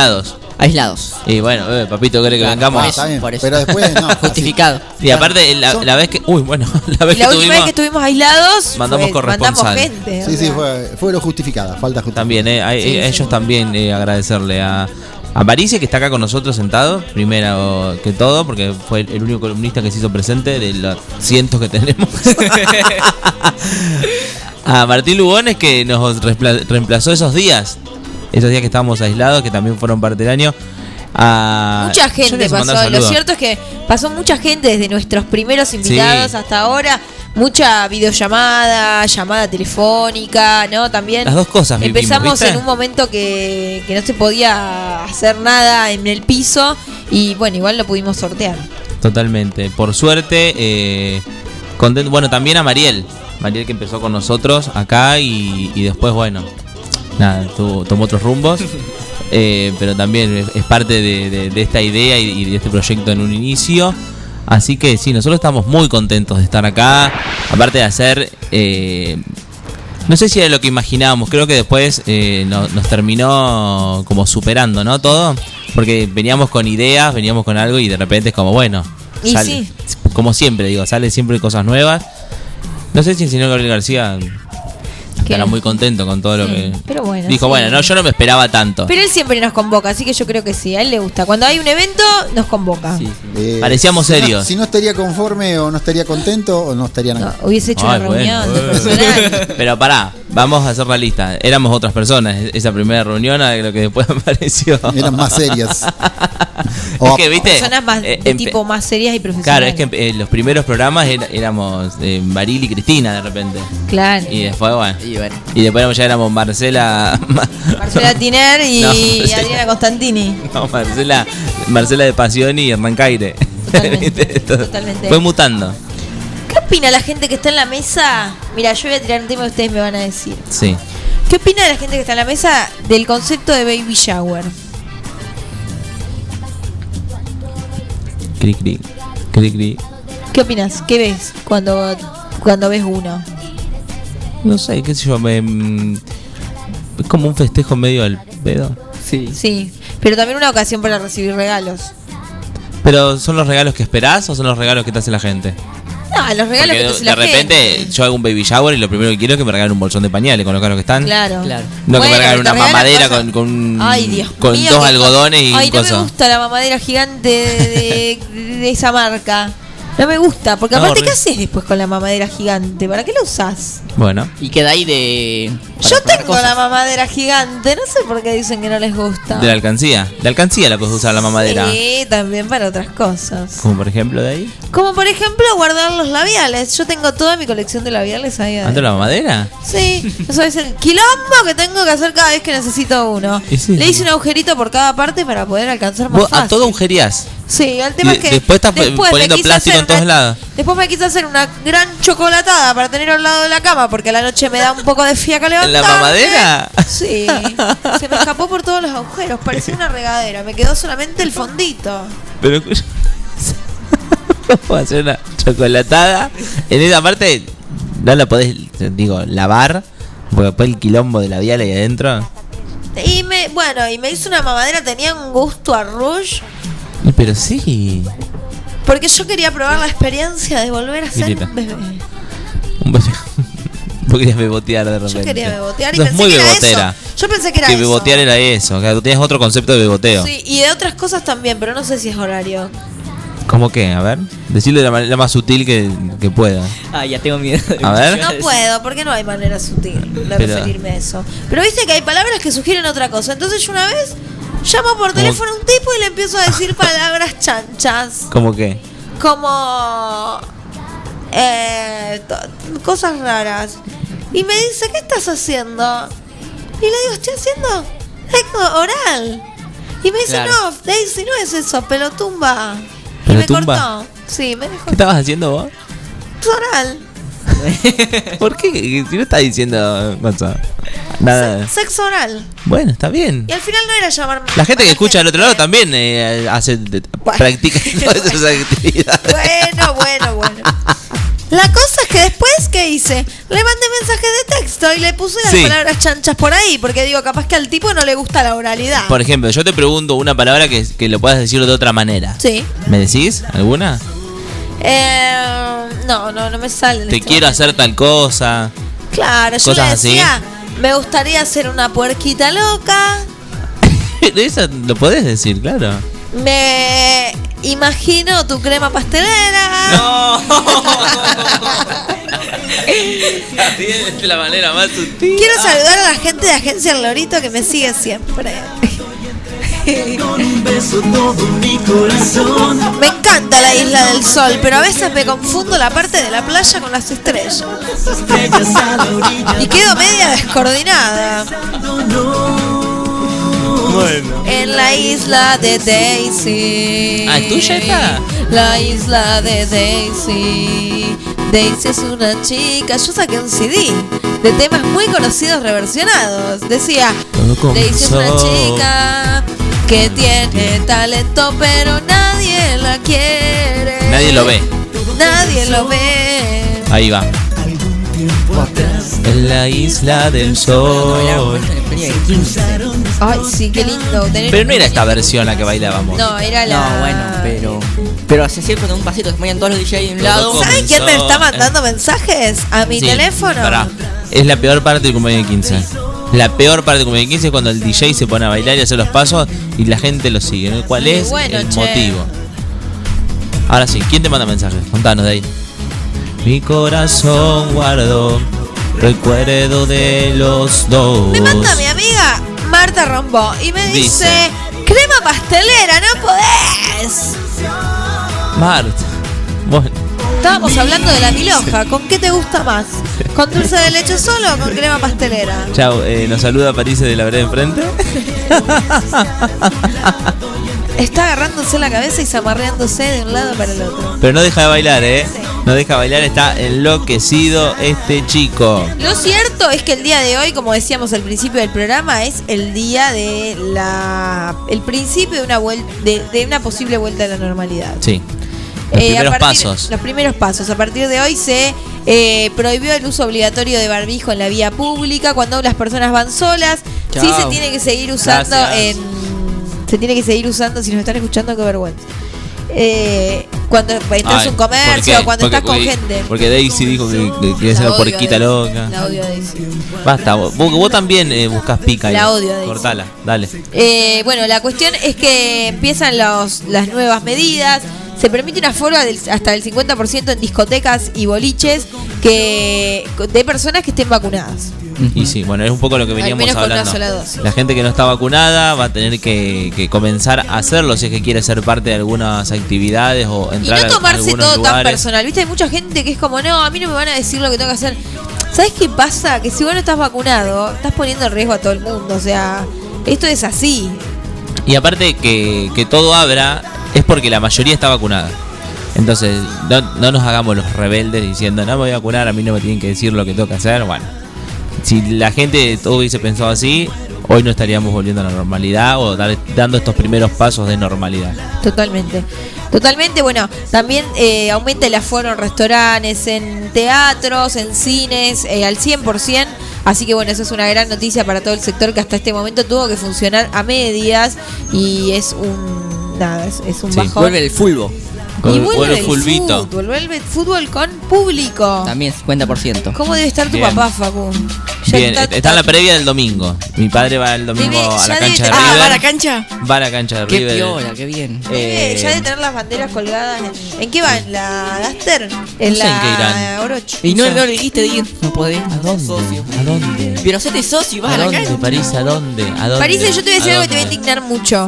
S3: Aislados. Y bueno, eh, papito, ¿quiere que
S18: Claro,
S3: vengamos?
S18: por eso, Está bien.
S4: Pero después, no. [LAUGHS]
S18: Justificado.
S3: Y aparte, la, la vez que. Uy, bueno, [LAUGHS] la vez
S1: Y la
S3: que
S1: última vez
S3: tuvimos.
S1: que estuvimos aislados,
S3: Mandamos
S1: fue-
S3: corresponsal.
S1: mandamos gente. o
S4: Sí, sí,
S1: sea.
S4: fue, fue lo justificada, falta justificada.
S3: También, eh, a,
S1: sí.
S3: ellos también eh, agradecerle a, a Marice, que está acá con nosotros sentado, primero que todo, porque fue el, el único columnista que se hizo presente de los cientos que tenemos. [LAUGHS] a Martín Lugones, que nos reempla- reemplazó esos días, esos días que estábamos aislados, que también fueron parte del año. A-
S1: Mucha gente pasó. Lo cierto es que pasó mucha gente desde nuestros primeros invitados
S3: Sí.
S1: hasta ahora. Mucha videollamada, llamada telefónica, ¿no? También
S3: Las dos cosas
S1: empezamos en un momento que, que no se podía hacer nada en el piso y bueno, igual lo pudimos sortear.
S3: Totalmente. Por suerte, eh, contento. Bueno, también a Mariel. Mariel que empezó con nosotros acá y, y después, bueno, nada, tuvo- tomó otros rumbos. [LAUGHS] Eh, pero también es, es parte de, de- de esta idea y, y de este proyecto en un inicio. Así que sí, nosotros estamos muy contentos de estar acá. Aparte de hacer... eh, no sé si era lo que imaginábamos, creo que después eh, no- nos terminó como superando, ¿no? Todo, porque veníamos con ideas, veníamos con algo y de repente es como, bueno,
S1: Y
S3: sale-
S1: sí.
S3: como siempre, digo, sale siempre cosas nuevas. No sé si el señor Gabriel García estará muy contento con todo lo que
S1: pero bueno,
S3: dijo.
S1: sí.
S3: Bueno, no, yo no me esperaba tanto.
S1: Pero él siempre nos convoca, así que yo creo que sí, a él le gusta. Cuando hay un evento, nos convoca.
S4: Eh,
S3: Parecíamos
S4: si no-
S3: serios.
S4: si no estaría conforme o no estaría contento o no estarían acá.
S1: Hubiese hecho
S3: Ay,
S1: una
S3: bueno.
S1: reunión.
S3: Pero pará, vamos a hacer la lista. Éramos otras personas esa primera reunión a lo que después [LAUGHS] apareció.
S4: Eran más serias. [LAUGHS]
S3: es que, viste,
S1: Personas más
S3: eh,
S1: de
S3: empe-
S1: tipo más serias y profesionales.
S3: Claro, es que en los primeros programas éramos eh, Maril y Cristina de repente.
S1: Claro.
S3: Y después, bueno. Y, después ya éramos Marcela. [LAUGHS]
S1: Marcela [LAUGHS] Tiner y
S3: No, Marcela.
S1: Adriana Constantini.
S3: No, Marcela, Marcela de Pasión y Hernán Caire. [LAUGHS] Esto
S1: totalmente.
S3: Fue mutando.
S1: ¿Qué opina la gente que está en la mesa? Mira, yo voy a tirar un tema y ustedes me van a decir.
S3: Sí.
S1: ¿Qué opina la gente que está en la mesa del concepto de baby shower?
S3: Cri, cri. Cri, cri.
S1: ¿Qué opinas? ¿Qué ves cuando, cuando ves uno?
S3: No sé, qué sé yo. Me, mm, es como un festejo medio al pedo.
S18: Sí.
S1: Sí, pero también una ocasión para recibir regalos.
S3: Pero ¿son los regalos que esperás o son los regalos que te hace la gente?
S1: No, los regalos
S3: Porque
S1: que te
S3: de,
S1: hace
S3: de
S1: la
S3: repente
S1: gente.
S3: yo hago un baby shower y lo primero que quiero es que me regalen un bolsón de pañales con los caros que están.
S1: Claro.
S3: No que me regalen una mamadera con, con,
S1: Ay, Dios
S3: con
S1: mío,
S3: dos algodones y
S1: Ay,
S3: un
S1: no me gusta la mamadera gigante de, de- de esa marca. No me gusta, porque
S3: No,
S1: aparte, ¿qué haces después con la mamadera gigante? ¿Para qué la usás?
S3: Bueno.
S18: Y queda ahí de.
S1: Yo tengo la mamadera gigante, no sé por qué dicen que no les gusta.
S3: De la alcancía. De alcancía la puedes usar la mamadera.
S1: Sí, también para otras cosas.
S3: Como por ejemplo de ahí.
S1: Como por ejemplo guardar los labiales. Yo tengo toda mi colección de labiales ahí.
S3: ¿Antes la mamadera?
S1: Sí, eso es el quilombo que tengo que hacer cada vez que necesito uno.
S3: Sí.
S1: Le hice un agujerito por cada parte para poder alcanzar más
S3: Vos a
S1: fácil.
S3: todo agujerías.
S1: Sí, el tema
S3: Y
S1: es que
S3: después estás
S1: después
S3: poniendo plástico en todos
S1: una-
S3: lados.
S1: Después me quise hacer una gran chocolatada para tener al lado de la cama porque a la noche me da un poco de fiaca
S3: ¿En
S1: levantarme.
S3: la mamadera?
S1: Sí. Se me escapó por todos los agujeros, parecía una regadera, me quedó solamente el fondito.
S3: Pero ¿Cómo [LAUGHS] hacer una chocolatada? En esa parte no la podés, digo, lavar. Porque después el quilombo de labial ahí adentro.
S1: Y me, bueno, y me hizo una mamadera, tenía un gusto a rouge.
S3: Y Pero sí.
S1: Porque yo quería probar la experiencia de volver a ser un bebé.
S3: Un [LAUGHS] Vos querías bebotear de repente.
S1: Yo quería bebotear y
S3: Sos
S1: pensé
S3: muy
S1: que era
S3: bebotera.
S1: eso. Yo pensé que era
S3: que
S1: eso.
S3: bebotear era eso. Que tú tienes otro concepto de beboteo.
S1: Sí, y de otras cosas también, pero no sé si es horario.
S3: ¿Cómo qué? A ver. Decirlo de la manera más sutil que, que pueda.
S18: Ah, ya tengo miedo. de
S3: A ver.
S1: No puedo, porque no hay manera sutil de
S3: Pero-
S1: referirme a eso. Pero viste que hay palabras que sugieren otra cosa. Entonces yo una vez llamo por teléfono a un tipo y le empiezo a decir palabras chanchas.
S3: ¿Cómo qué?
S1: Como eh, cosas raras. Y me dice, ¿qué estás haciendo? Y le digo, estoy haciendo oral. Y me dice,
S3: Claro.
S1: no, Daisy, no es eso, pelotumba. Y me
S3: ¿Pelotumba?
S1: cortó. Sí, me dejó
S3: ¿Qué estabas haciendo vos?
S1: oral. [LAUGHS]
S3: ¿Por qué? Si no estás diciendo. Nada.
S1: Sexo oral.
S3: Bueno, está bien.
S1: Y al final no era llamarme.
S3: La gente que escucha al otro lado también eh, hace, de- practica [LAUGHS] todas esas actividades.
S1: Bueno, bueno, bueno. La cosa es que después, ¿qué hice? Le mandé mensaje de texto y le puse las
S3: Sí.
S1: palabras chanchas por ahí, porque digo, capaz que al tipo no le gusta la oralidad.
S3: Por ejemplo, yo te pregunto una palabra que, que lo puedas decir de otra manera.
S1: Sí.
S3: ¿Me decís alguna?
S1: Eh, no, no, no me sale.
S3: Te
S1: este
S3: quiero hacer tal cosa.
S1: Claro, yo le
S3: así.
S1: decía, me gustaría ser una puerquita loca. [LAUGHS]
S3: Eso lo podés decir, claro.
S1: Me imagino tu crema pastelera. [LAUGHS]
S3: es la manera más sutil.
S1: Quiero saludar a la gente de Agencia El Lorito que me sigue siempre. Me encanta la isla del sol, pero a veces me confundo la parte de la playa con las estrellas. Y quedo media descoordinada.
S3: Bueno.
S1: En la isla de Daisy.
S3: Ah, ¿es tuya esta?
S1: La isla de Daisy. Daisy es una chica. Yo saqué un CD de temas muy conocidos reversionados. Decía, Daisy es una chica que tiene talento, pero nadie la quiere.
S3: Nadie lo ve.
S1: Nadie lo ve.
S3: Ahí va. En la isla del sol.
S1: Ay, sí, qué lindo. tener
S3: Pero no era esta versión la que bailábamos.
S1: No, era la.
S18: No, bueno, pero. Pero así siempre con un pasito que ponían todos los DJs de un lado.
S1: ¿Saben quién me está mandando mensajes? A mi
S3: Sí,
S1: teléfono.
S3: pará. Es la peor parte del cumpleaños de 15. La peor parte cumpleaños de 15 es cuando el DJ se pone a bailar y hacer los pasos y la gente lo sigue. ¿no? ¿Cuál es
S1: bueno,
S3: el
S1: che.
S3: motivo? Ahora sí, ¿quién te manda mensajes? Contanos de ahí. Mi corazón guardó recuerdo de los dos.
S1: Me manda mi amiga Marta Rombó y me dice,
S3: Dice.
S1: crema pastelera, no podés.
S3: Marta. Bueno,
S1: Estábamos hablando de la milhoja, ¿con qué te gusta más? ¿Con dulce de leche solo o con crema pastelera?
S3: chao. eh, nos saluda París de la vereda enfrente. [LAUGHS]
S1: Está agarrándose la cabeza y zamarreándose de un lado para el otro.
S3: Pero no deja de bailar, ¿eh? No deja de bailar, está enloquecido este chico.
S1: Lo cierto es que el día de hoy, como decíamos al principio del programa, es el día de la el principio de una vuelta de, de una posible vuelta a la normalidad.
S3: Sí. Los
S1: Eh,
S3: primeros
S1: partir-
S3: pasos.
S1: Los primeros pasos. A partir de hoy se eh, prohibió el uso obligatorio de barbijo en la vía pública cuando las personas van solas. Sí se tiene que seguir usando
S3: Gracias.
S1: en se tiene que seguir usando si nos están escuchando qué vergüenza. Eh, cuando entras a un
S3: ¿por
S1: comercio cuando
S3: Porque-
S1: estás con
S3: porque-
S1: gente.
S3: Porque Daisy dijo que, que quiere ser
S1: La
S3: porquita loca.
S1: La odio a Daisy.
S3: Basta, vos, vos, también eh, buscas pica ahí.
S1: La odio a Daisy.
S3: Cortala, dale.
S1: Eh, bueno, la cuestión es que empiezan los, las nuevas medidas. Se permite un aforo del- hasta el 50% en discotecas y boliches que de personas que estén vacunadas.
S3: Y sí, bueno, es un poco lo que veníamos
S1: una
S3: hablando. La gente que no está vacunada va a tener que, que comenzar a hacerlo si es que quiere ser parte de algunas actividades o
S1: Y
S3: entrar
S1: no
S3: a
S1: tomarse todo tan personal. Viste, hay mucha gente que es como, no, a mí no me van a decir lo que tengo que hacer. ¿Sabes qué pasa? Que si vos no estás vacunado, estás poniendo en riesgo a todo el mundo. O sea, esto es así.
S3: Y aparte que, que todo abra es porque la mayoría está vacunada. Entonces, no, no nos hagamos los rebeldes diciendo, no me voy a vacunar, a mí no me tienen que decir lo que tengo que hacer. Bueno, si la gente todo hubiese pensado así, hoy no estaríamos volviendo a la normalidad o dando estos primeros pasos de normalidad.
S1: Totalmente. Totalmente, bueno, también eh, aumenta el aforo en restaurantes, en teatros, en cines, eh, al 100%. Así que bueno, eso es una gran noticia para todo el sector que hasta este momento tuvo que funcionar a medias y es un... Nada, es, es un
S18: Sí,
S1: bajón.
S18: vuelve el fulbo.
S1: Y vuelve el fútbol, vuelve el fútbol con público.
S18: También 50%.
S1: ¿Cómo debe estar tu
S18: Bien.
S1: papá, Facu? Ya
S3: Bien,
S1: está-
S3: está, en la previa del domingo. Mi padre va el domingo
S1: Debe-
S3: a la
S1: ya
S3: cancha de
S1: debe-
S3: River.
S1: Ah, ¿va a la cancha?
S3: Va a la cancha de
S18: Qué
S3: River.
S18: piola, qué bien.
S3: Eh,
S1: ya de tener las banderas colgadas. En, ¿en qué va? ¿En la Gaster? En
S3: sé en
S1: la
S3: qué irán.
S1: Orochi.
S18: Y no, no le dijiste de ir, no podés.
S3: ¿A dónde? ¿A dónde?
S18: Pero hacete socio y vas
S3: ¿A
S18: a la
S3: dónde,
S18: cancha.
S3: París? ¿A dónde? ¿A dónde?
S1: París, yo te voy a decir
S3: ¿A
S1: algo que te va a
S3: dónde?
S1: indignar mucho.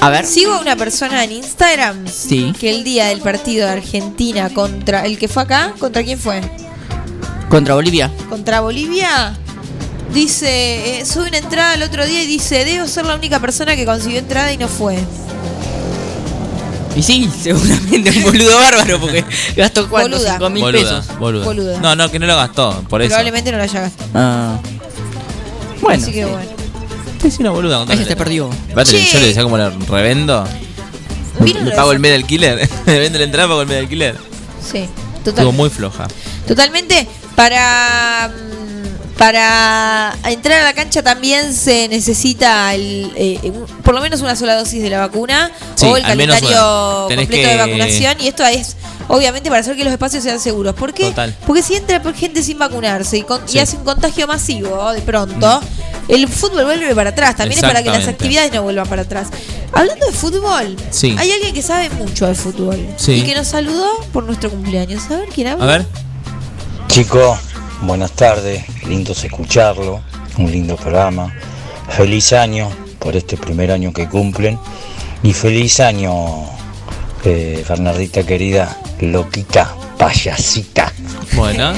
S18: A ver.
S1: Sigo a una persona en Instagram
S18: Sí.
S1: que el día del partido de Argentina contra el que fue acá, ¿contra quién fue?
S18: Contra Bolivia.
S1: Contra Bolivia. Dice, eh, sube una entrada el otro día y dice, debo ser la única persona que consiguió entrada y no fue.
S18: Y sí, [LAUGHS] seguramente un boludo bárbaro porque gastó cuánto,
S1: Boluda.
S18: 5 mil
S3: Boluda,
S18: pesos.
S3: boluda.
S1: Boluda.
S3: No, no, que no lo gastó, por eso.
S1: Probablemente no la haya gastado.
S18: Ah. Bueno,
S1: Así que bueno.
S3: Es una boluda.
S18: ella se perdió.
S1: Che.
S3: yo le decía como le revendo.
S1: ¿Vieron
S3: Le pago el medio alquiler. [LAUGHS] Le vendo la entrada, pago el medio alquiler.
S1: Sí,
S3: Estuvo
S1: total.
S3: muy floja.
S1: Totalmente. Para mm, para entrar a la cancha también se necesita el, eh, por lo menos una sola dosis de la vacuna
S3: Sí,
S1: o el calendario completo
S3: que-
S1: de vacunación y esto es obviamente para hacer que los espacios sean seguros. ¿Por qué?
S3: Total.
S1: Porque si entra gente sin vacunarse y, con- y
S3: Sí. Mm.
S1: hace un contagio masivo de pronto, el fútbol vuelve para atrás. También es para que las actividades no vuelvan para atrás. Hablando de fútbol,
S3: Sí.
S1: hay alguien que sabe mucho de fútbol
S3: Sí.
S1: y que nos saludó por nuestro cumpleaños. A ver quién habla.
S3: A ver.
S28: Chicos, buenas tardes, lindos escucharlo, un lindo programa. Feliz año por este primer año que cumplen y feliz año, eh, Fernandita querida, loquita, payasita.
S3: Bueno.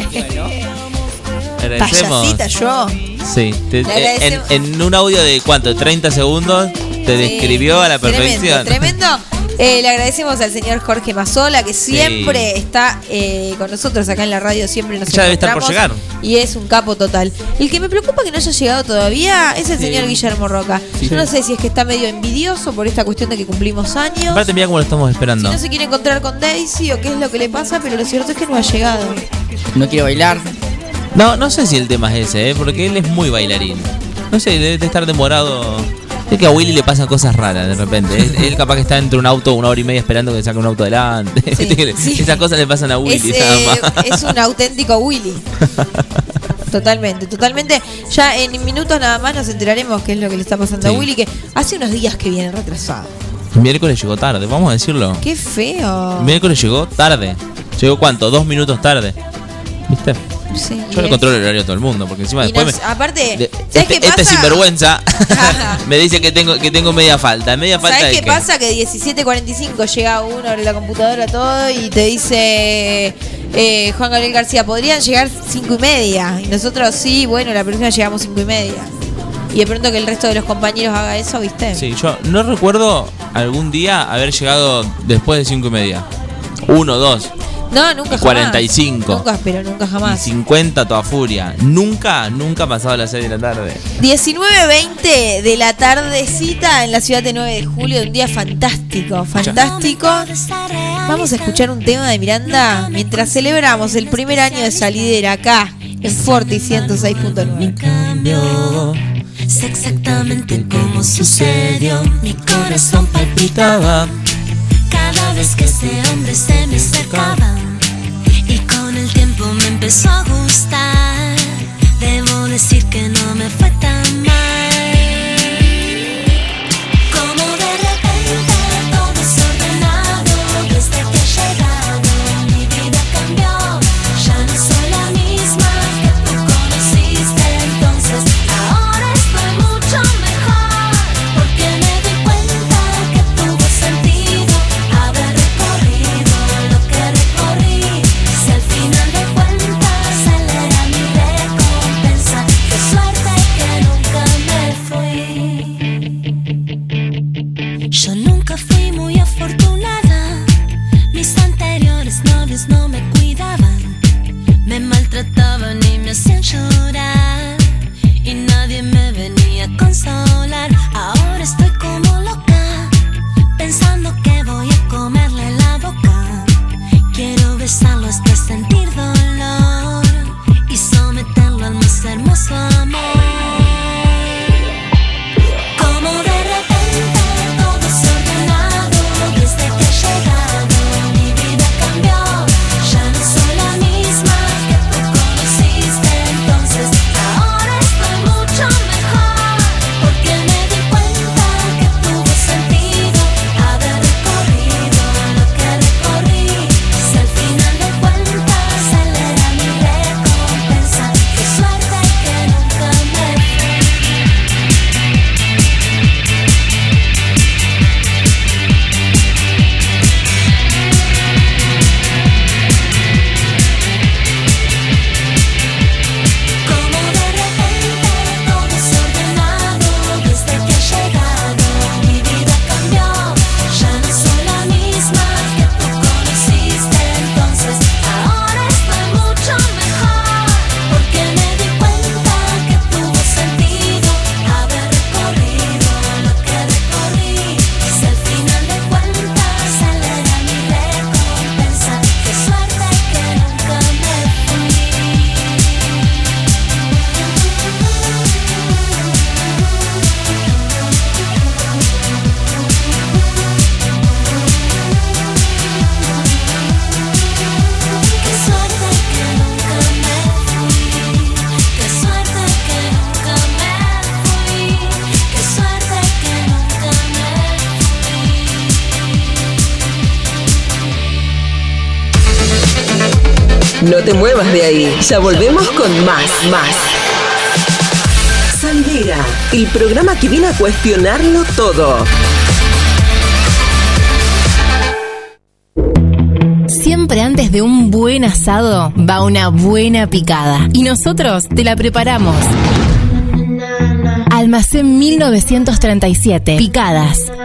S3: Agradecemos.
S1: Payasita yo.
S3: Sí. te-
S1: Le
S3: eh, en,
S1: agradecemos.
S3: en un audio de cuánto, 30 segundos, te describió a la perfección.
S1: Tremendo, tremendo. Eh, le agradecemos al señor Jorge Mazola, que siempre está eh, con nosotros acá en la radio, siempre nos
S3: Ya debe estar por
S1: encontramos, Y es un capo total. El que me preocupa que no haya llegado todavía es el
S3: Sí.
S1: señor Guillermo Roca.
S3: Sí.
S1: Yo no sé si es que está medio envidioso por esta cuestión de que cumplimos años.
S3: Aparte, mira cómo lo estamos
S1: Si
S3: esperando.
S1: no se quiere encontrar con Daisy o qué es lo que le pasa, pero lo cierto es que no ha llegado.
S18: No quiere bailar.
S3: No, no sé si el tema es ese, ¿eh? porque él es muy bailarín. No sé, debe de estar demorado. Es que a Willy le pasan cosas raras de repente. Él, él capaz que está entre un auto una hora y media esperando que saque un auto adelante. [LAUGHS] Esas cosas le pasan a Willy
S1: es,
S3: nada
S1: eh, es un auténtico Willy. [LAUGHS] Totalmente, totalmente. Ya en minutos nada más nos enteraremos qué es lo que le está pasando a. Willy, que hace unos días que viene retrasado.
S3: Miércoles llegó tarde, vamos a decirlo.
S1: Qué feo.
S3: Miércoles llegó tarde. ¿Llegó cuánto? Dos minutos tarde. ¿Viste?
S1: Sí,
S3: Yo le controlo el horario a todo el mundo, porque encima
S1: Y
S3: después
S1: nos-
S3: me-
S1: aparte,
S3: de-
S1: ¿sabes
S3: este,
S1: qué
S3: este
S1: pasa?
S3: sinvergüenza [LAUGHS] me dice que tengo que tengo media falta. ¿Media falta
S1: ¿Sabes qué pasa? Que 17.45 llega uno, abre la computadora, todo, y te dice eh, Juan Gabriel García, podrían llegar cinco y media. Y nosotros sí, bueno, la próxima llegamos cinco y media. Y de pronto que el resto de los compañeros haga eso, ¿viste?
S3: Sí, yo no recuerdo algún día haber llegado después de cinco y media. Uno, dos,
S1: No, nunca
S3: y
S1: jamás.
S3: 45.
S1: Nunca, pero nunca
S3: y
S1: jamás.
S3: 50 toda furia. Nunca, nunca ha pasado las 6 de la tarde.
S1: 19.20 de la tardecita en la ciudad de 9 de julio, un día fantástico, fantástico. Vamos a escuchar un tema de Miranda mientras celebramos el primer año de salidera acá en Forti 106.9.
S13: Sé exactamente cómo sucedió. Mi corazón palpitaba vez que ese hombre se me acercaba. Y con el tiempo me empezó a gustar. Debo decir que no me fue tan mal. No
S8: te muevas de ahí. Ya volvemos con más, más. Sandera, el programa que viene a cuestionarlo todo.
S9: Siempre antes de un buen asado va una buena picada. Y nosotros te la preparamos. Almacén 1937. Picadas.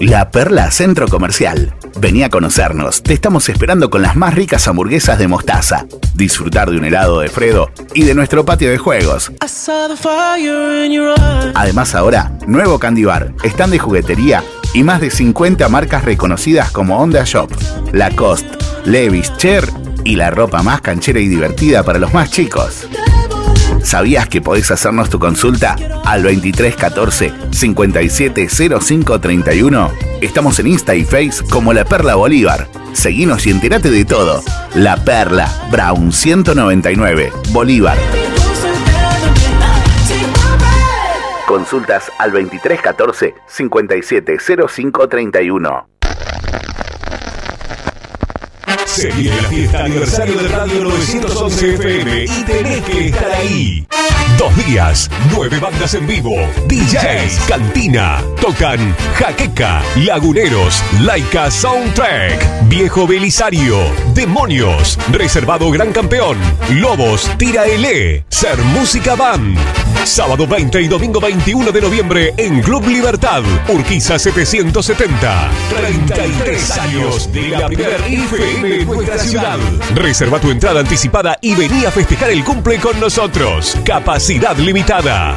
S10: La Perla Centro Comercial. Vení a conocernos. Te estamos esperando con las más ricas hamburguesas de mostaza. Disfrutar de un helado de Fredo y de nuestro patio de juegos. Además ahora, nuevo Candy Bar, stand de juguetería y más de 50 marcas reconocidas como Honda Shop, Lacoste, Levi's, Cher y la ropa más canchera y divertida para los más chicos. ¿Sabías que podés hacernos tu consulta al 2314 570531? Estamos en Insta y Face como La Perla Bolívar. Seguinos y entérate de todo. La Perla, Brown 199, Bolívar. Consultas al 2314 570531.
S11: Se viene la fiesta aniversario de Radio 911 FM y tenés que estar ahí. Dos días, nueve bandas en vivo, DJs, Cantina, tocan Jaqueca, Laguneros, Laika Soundtrack, Viejo Belisario, Demonios, Reservado Gran Campeón, Lobos, Tira L, Ser Música Band. Sábado 20 y domingo 21 de noviembre en Club Libertad, Urquiza 770. 33 años de la primera FM de nuestra ciudad. Reserva tu entrada anticipada y vení a festejar el cumple con nosotros. Capacidad limitada.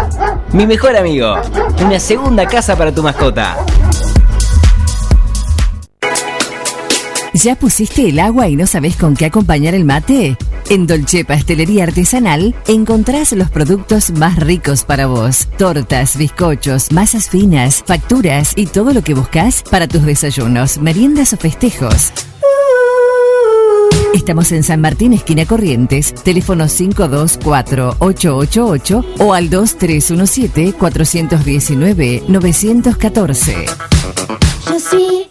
S5: Mi mejor amigo, una segunda casa para tu mascota.
S12: ¿Ya pusiste el agua y no sabes con qué acompañar el mate? En Dolce Pastelería Artesanal encontrás los productos más ricos para vos. Tortas, bizcochos, masas finas, facturas y todo lo que buscas para tus desayunos, meriendas o festejos. Estamos en San Martín, esquina Corrientes, teléfono 524-888 o al 2317-419-914.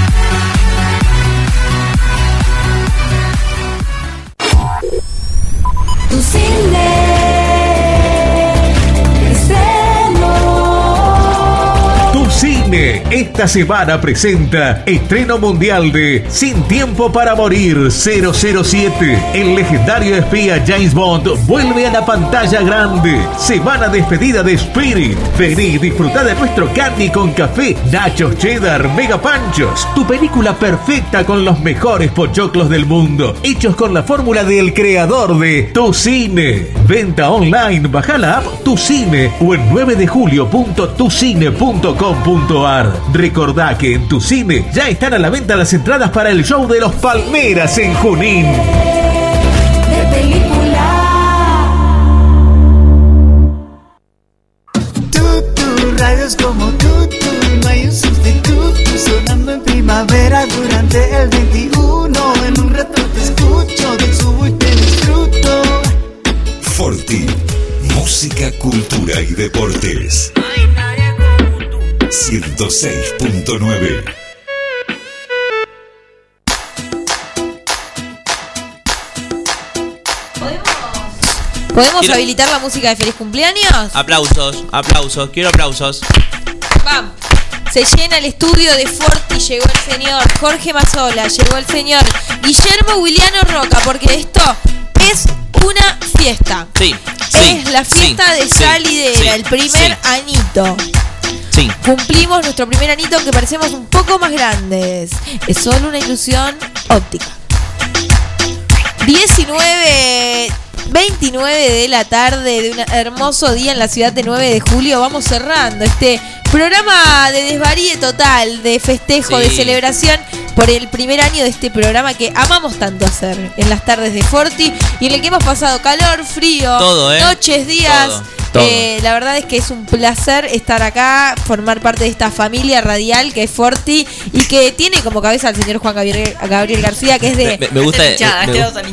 S14: Esta semana presenta estreno mundial de Sin Tiempo para Morir 007. El legendario espía James Bond vuelve a la pantalla grande. Semana despedida de Spirit. Vení y disfruta de nuestro candy con café, nachos cheddar, mega panchos. Tu película perfecta con los mejores pochoclos del mundo. Hechos con la fórmula del creador de Tu Cine. Venta online, baja la app Tu Cine o en 9 de julio.tucine.com.ar. Recordá que en Tu Cine ya están a la venta las entradas para el show de los Palmeras en Junín.
S13: de película.
S29: Tutu, radios como tutu, no hay un sustituto sonando en primavera durante el 21. En un rato te escucho, te subo y te disfruto.
S14: Forti, música, cultura y deportes. 106.9
S1: ¿Podemos
S3: Quiero-
S1: habilitar la música de feliz cumpleaños?
S3: Aplausos, aplausos, quiero aplausos.
S1: Se llena el estudio de Forti, llegó el señor Jorge Mazola, llegó el señor Guillermo Williano Roca, porque esto es una fiesta.
S3: Sí,
S1: es la fiesta de
S3: sí,
S1: Salidera,
S3: sí,
S1: el primer
S3: sí.
S1: anito. Cumplimos nuestro primer anito aunque parecemos un poco más grandes. Es solo una ilusión óptica. 19, 29 de la tarde de un hermoso día en la ciudad de 9 de julio. Vamos cerrando este programa de desvaríe total, de festejo,
S3: Sí.
S1: de celebración por el primer año de este programa que amamos tanto hacer en las tardes de Forti y en el que hemos pasado calor, frío,
S3: Todo, ¿eh?
S1: noches, días.
S3: Todo.
S1: Eh, la verdad es que es un placer estar acá, formar parte de esta familia radial que es Forti y que tiene como cabeza al señor Juan Gabriel, Gabriel García, que es de.
S3: Me- me gusta,
S1: hinchada,
S3: me- gusta.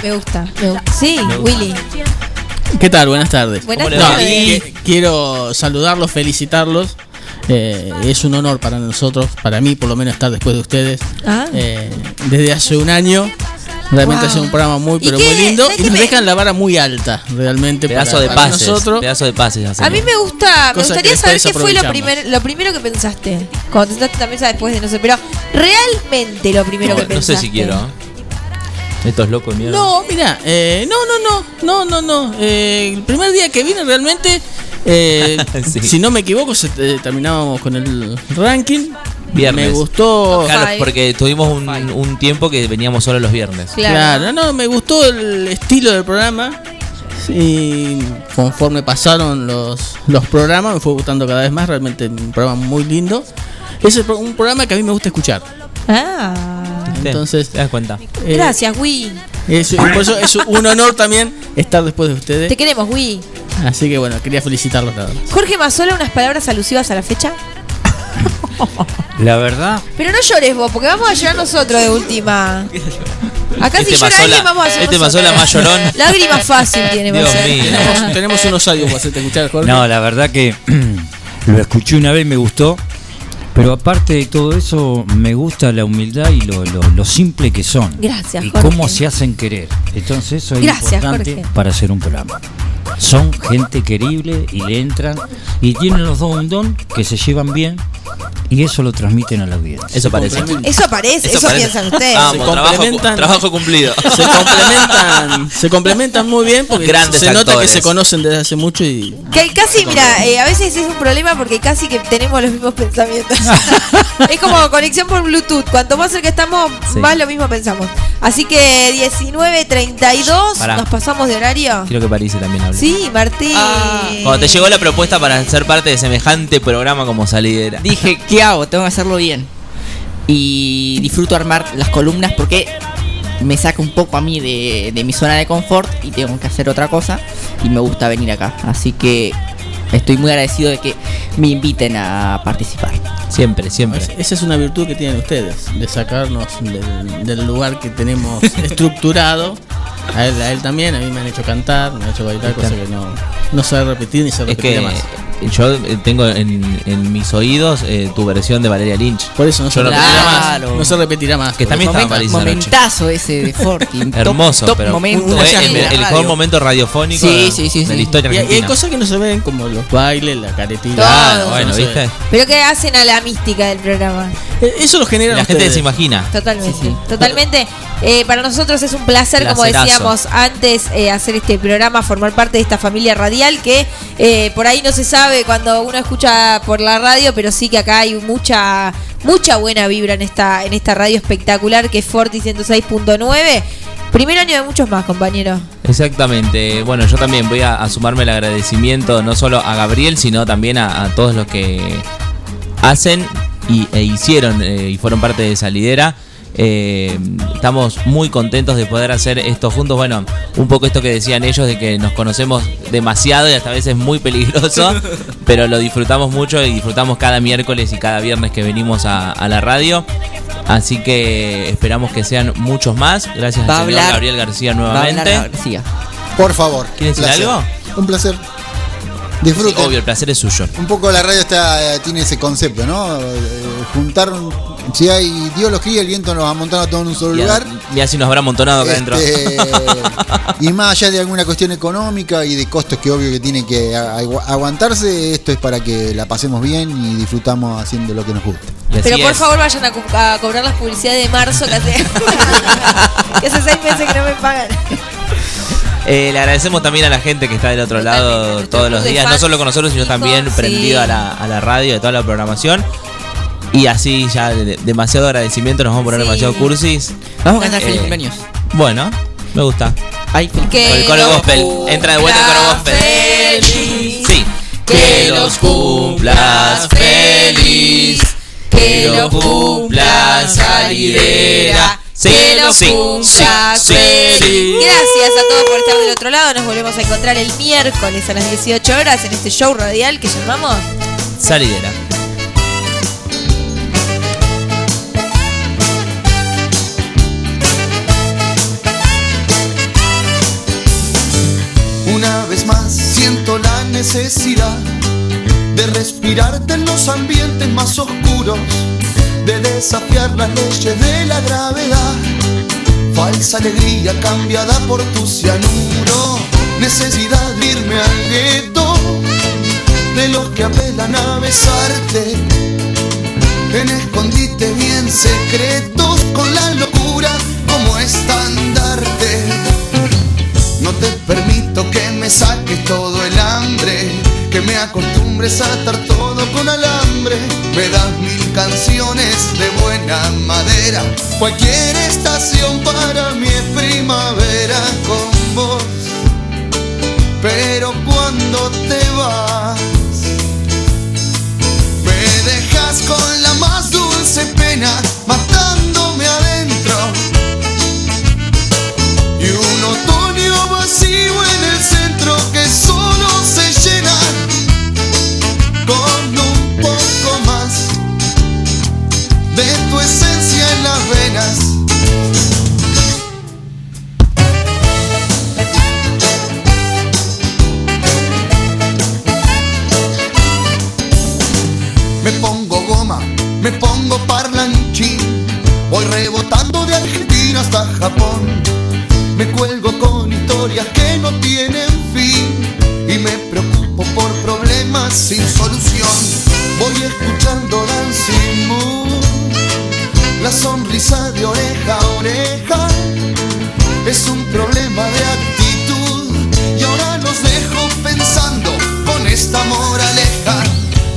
S3: me gusta,
S1: me gusta. Sí, Willy.
S30: ¿Qué tal? Buenas tardes.
S1: Buenas
S30: No,
S1: tardes.
S30: quiero saludarlos, felicitarlos. Eh, es un honor para nosotros, para mí por lo menos estar después de ustedes.
S1: Ah.
S30: Eh, desde hace un año. Realmente
S1: Wow.
S30: ha sido un programa muy,
S1: ¿Y
S30: pero muy lindo.
S1: ¿Sabes
S30: Y nos
S1: me-
S30: dejan la vara muy alta, realmente.
S3: Pedazo
S30: para-
S3: de
S30: para
S3: pases,
S30: nosotros.
S3: pedazo de pases.
S1: A mí me gusta, me gustaría saber qué fue lo, primer, lo primero que pensaste. Cuando te sentaste en la mesa después de no sé, pero realmente lo primero
S3: No,
S1: que
S3: no
S1: pensaste.
S3: sé si quiero. Estos locos mierda.
S30: No, mira, eh, no, no, no, no, no, no. Eh, el primer día que vine realmente, eh, [LAUGHS]
S3: Sí.
S30: si no me equivoco, se- eh, terminábamos con el ranking.
S3: Viernes.
S30: Me gustó.
S3: Claro, porque tuvimos un, un tiempo que veníamos solo los viernes.
S30: Claro. no, me gustó el estilo del programa. Y conforme pasaron los, los programas, me fue gustando cada vez más. Realmente un programa muy lindo. Es el pro- un programa que a mí me gusta escuchar.
S1: Ah.
S30: Entonces,
S3: ¿Te das cuenta?
S30: eh,
S1: Gracias, Wii.
S30: es, y por eso es un honor también estar después de ustedes.
S1: Te queremos, Wii.
S30: Así que bueno, quería felicitarlos más.
S1: Jorge Mazola, unas palabras alusivas a la fecha. [LAUGHS]
S31: La verdad,
S1: Pero no llores vos, porque vamos a llorar nosotros de última. Acá
S3: Este
S1: si llora
S3: Mazola-
S1: alguien vamos a hacer
S3: este. Mazola más llorón. [LAUGHS]
S1: Lágrima fácil tiene
S3: Dios mío.
S30: Tenemos, tenemos unos audios para hacerte escuchar, Jorge.
S31: no, la verdad que [CLEARS THROAT] lo escuché una vez, me gustó. Pero aparte de todo eso, me gusta la humildad y lo, lo- lo simple que son.
S1: Gracias,
S31: Y
S1: Jorge.
S31: cómo se hacen querer. Entonces eso es
S1: Gracias,
S31: importante
S1: Jorge.
S31: para hacer un programa. Son gente querible y le entran y tienen los dos un don que se llevan bien y eso lo transmiten a la audiencia.
S3: Eso parece.
S1: Eso parece, eso,
S3: parece.
S1: piensan ustedes.
S3: Vamos,
S30: Se
S3: trabajo,
S30: complementan.
S3: trabajo cumplido. [LAUGHS]
S30: Se complementan, [LAUGHS] se complementan muy bien porque
S3: Grandes
S30: se nota que se conocen desde hace mucho y
S1: Que casi, mira, eh, a veces es un problema porque casi que tenemos los mismos pensamientos. [LAUGHS] es como conexión por Bluetooth. Cuanto más cerca estamos,
S3: Sí.
S1: más lo mismo pensamos. Así que 19.32,
S3: Pará.
S1: nos pasamos de horario.
S3: Quiero que París también hable.
S1: Sí, Martín.
S3: Cuando te llegó la propuesta para ser parte de semejante programa como salidera.
S25: Dije, ¿qué hago? Tengo que hacerlo bien. Y disfruto armar las columnas porque me saca un poco a mí de, de mi zona de confort y tengo que hacer otra cosa. Y me gusta venir acá. Así que estoy muy agradecido de que me inviten a participar.
S3: Siempre, siempre.
S30: esa es una virtud que tienen ustedes, de sacarnos del, del lugar que tenemos [LAUGHS] estructurado. A él, a él también, a mí me han hecho cantar, me han hecho bailar, cosa que no, no sabe repetir ni se
S3: Es
S30: repetirá
S3: que
S30: más.
S3: Yo eh, tengo en, en mis oídos eh, tu versión de Valeria Lynch.
S30: Por eso no se repetirá más.
S3: más.
S30: No se repetirá más.
S3: Que también estaba en.
S25: Momentazo ese de Forti. un [LAUGHS] top-
S3: Hermoso,
S25: top
S3: pero
S25: momento
S3: fue el, mejor momento radiofónico
S25: Sí,
S3: de,
S25: sí, sí,
S3: de
S25: sí.
S3: la historia
S30: Y, y hay cosas que no se ven como los bailes, la caretilla.
S3: Claro, bueno,
S30: no se
S3: ¿viste?
S30: ve.
S1: Pero que hacen a la mística del programa.
S30: Eh, Eso lo genera
S3: La gente se imagina.
S1: Totalmente, totalmente. Eh, para nosotros es un placer, como decíamos antes, eh, hacer este programa, formar parte de esta familia radial que eh, por ahí no se sabe cuando uno escucha por la radio, pero sí que acá hay mucha mucha buena vibra en esta en esta radio espectacular que es Forti 106.9. Primer año de muchos más, compañero.
S3: Exactamente. Bueno, yo también voy a, sumarme el agradecimiento no solo a Gabriel, sino también a, todos los que hacen y, e hicieron eh, y fueron parte de Salidera. Eh, estamos muy contentos de poder hacer esto juntos. Bueno, un poco esto que decían ellos de que nos conocemos demasiado y hasta a veces es muy peligroso, [LAUGHS] pero lo disfrutamos mucho y disfrutamos cada miércoles y cada viernes que venimos a, a la radio. Así que esperamos que sean muchos más. Gracias
S25: Va a
S3: al señor
S25: hablar-
S3: Gabriel García
S25: va a
S3: nuevamente.
S25: hablar García.
S4: Por favor.
S3: ¿Quieres decir
S4: placer.
S3: algo?
S4: Un placer.
S3: Sí,
S4: Disfruten.
S3: obvio, el placer es suyo.
S4: Un poco la radio está tiene ese concepto, ¿no? Eh, juntar, un- si hay Dios los cría, el viento nos amontona a todos en un solo
S3: Y
S4: lugar.
S3: ya si nos habrá amontonado acá adentro.
S4: Este, [LAUGHS] y más allá de alguna cuestión económica y de costos que obvio que tiene que aguantarse, esto es para que la pasemos bien y disfrutamos haciendo lo que nos gusta.
S1: Pero por favor vayan a, co- a cobrar las publicidades de marzo que hace, [LAUGHS] que hace seis meses que no me pagan.
S3: Eh, le agradecemos también a la gente que está del otro lado todos los días, no solo con nosotros, sino también
S1: sí.
S3: prendido a la, a la radio, de toda la programación. Y así ya de- demasiado agradecimiento, nos vamos a poner
S25: Sí.
S3: demasiado cursis.
S25: Vamos a cantar feliz
S3: Eh,
S25: cumpleaños.
S3: Bueno, me gusta.
S25: Ay,
S3: Con el coro gospel. Entra de vuelta el coro gospel. Sí. Que los cumplas feliz. Que los cumplas salidera. Sí,
S1: que lo
S3: sí,
S1: cumplas
S3: sí,
S1: feliz. Gracias a todos por estar del otro lado. Nos volvemos a encontrar el miércoles a las 18 horas en este show radial que llamamos
S3: Salidera.
S19: Siento la necesidad de respirarte en los ambientes más oscuros, de desafiar las leyes de la gravedad. Falsa alegría cambiada por tu cianuro, necesidad de irme al gueto, de los que apelan a besarte, en escondite bien secretos con la locura como estandarte. No te permito que me saques que me acostumbres a atar todo con alambre. Me das mil canciones de buena madera. Cualquier estación para mí es primavera con vos. Pero cuando te vas, me dejas con la más dulce pena, Me cuelgo con historias que no tienen fin y me preocupo por problemas sin solución. Voy escuchando Dancing Moon, la sonrisa de oreja a oreja es un problema de actitud y ahora los dejo pensando con esta moraleja.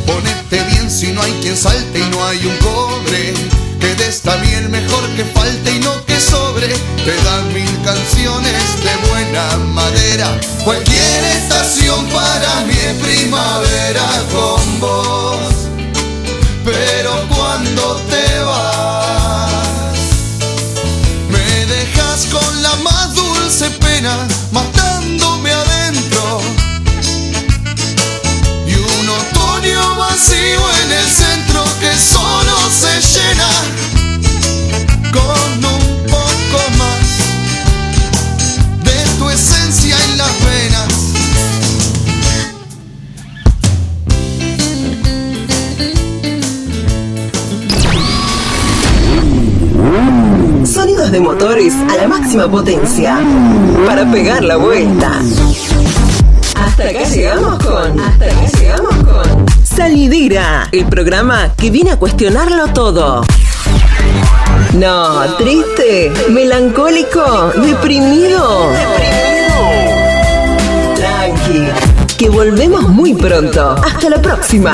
S19: Ponete bien si no hay quien salte y no hay un cobre. Que de esta miel mejor que falte y no sobre. Te dan mil canciones de buena madera. Cualquier estación para mí es primavera con vos. Pero cuando te vas, me dejas con la más dulce pena, matándome adentro. Y un otoño vacío en el centro que solo se llena de
S8: motores a la máxima potencia para pegar la vuelta. Hasta acá llegamos con. Hasta acá llegamos con. Salidera, el programa que viene a cuestionarlo todo. No, triste, melancólico, deprimido. Tranqui, que volvemos muy pronto. Hasta la próxima.